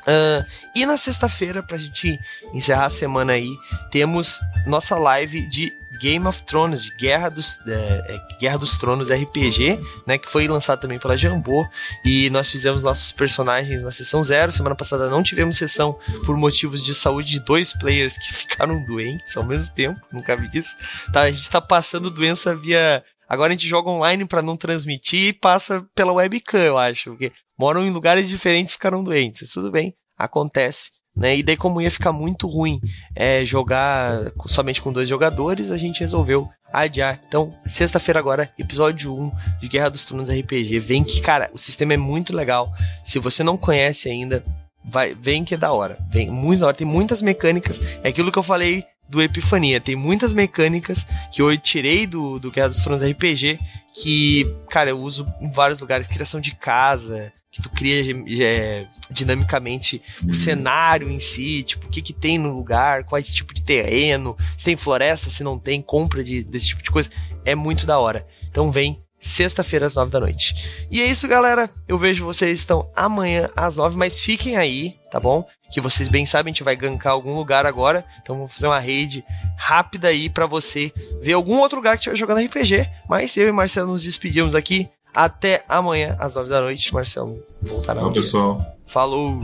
Uh, e na sexta-feira, pra gente encerrar a semana aí, temos nossa live de Game of Thrones, de Guerra dos, é, é Guerra dos Tronos RPG, né, que foi lançado também pela Jambô, e nós fizemos nossos personagens na sessão zero. Semana passada não tivemos sessão por motivos de saúde de dois players que ficaram doentes ao mesmo tempo, nunca vi disso. Tá, a gente tá passando doença via Agora a gente joga online para não transmitir e passa pela webcam, eu acho. Porque moram em lugares diferentes e ficaram doentes. Tudo bem, acontece. Né? E daí, como ia ficar muito ruim é, jogar somente com dois jogadores, a gente resolveu adiar. Então, sexta-feira agora, episódio 1 de Guerra dos Tronos RPG. Vem que, cara, o sistema é muito legal. Se você não conhece ainda, vai, vem que é da hora. Vem muito da hora. Tem muitas mecânicas. É aquilo que eu falei do Epifania. Tem muitas mecânicas que eu tirei do, do Guerra dos Tronos RPG que, cara, eu uso em vários lugares. Criação de casa, que tu cria é, dinamicamente o uhum. cenário em si, tipo, o que que tem no lugar, qual é esse tipo de terreno, se tem floresta, se não tem, compra de, desse tipo de coisa, é muito da hora. Então vem sexta-feira às nove da noite. E é isso, galera. Eu vejo vocês estão amanhã às nove, mas fiquem aí, tá bom? Que vocês bem sabem, a gente vai gankar algum lugar agora. Então vamos fazer uma raid rápida aí para você ver algum outro lugar que estiver jogando RPG. Mas eu e Marcelo nos despedimos aqui. Até amanhã às nove da noite. Marcelo, voltará. Tchau, pessoal. Falou!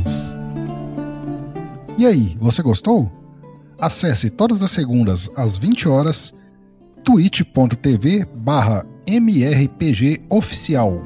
E aí, você gostou? Acesse todas as segundas às 20 horas twitch.tv barra mrpgoficial.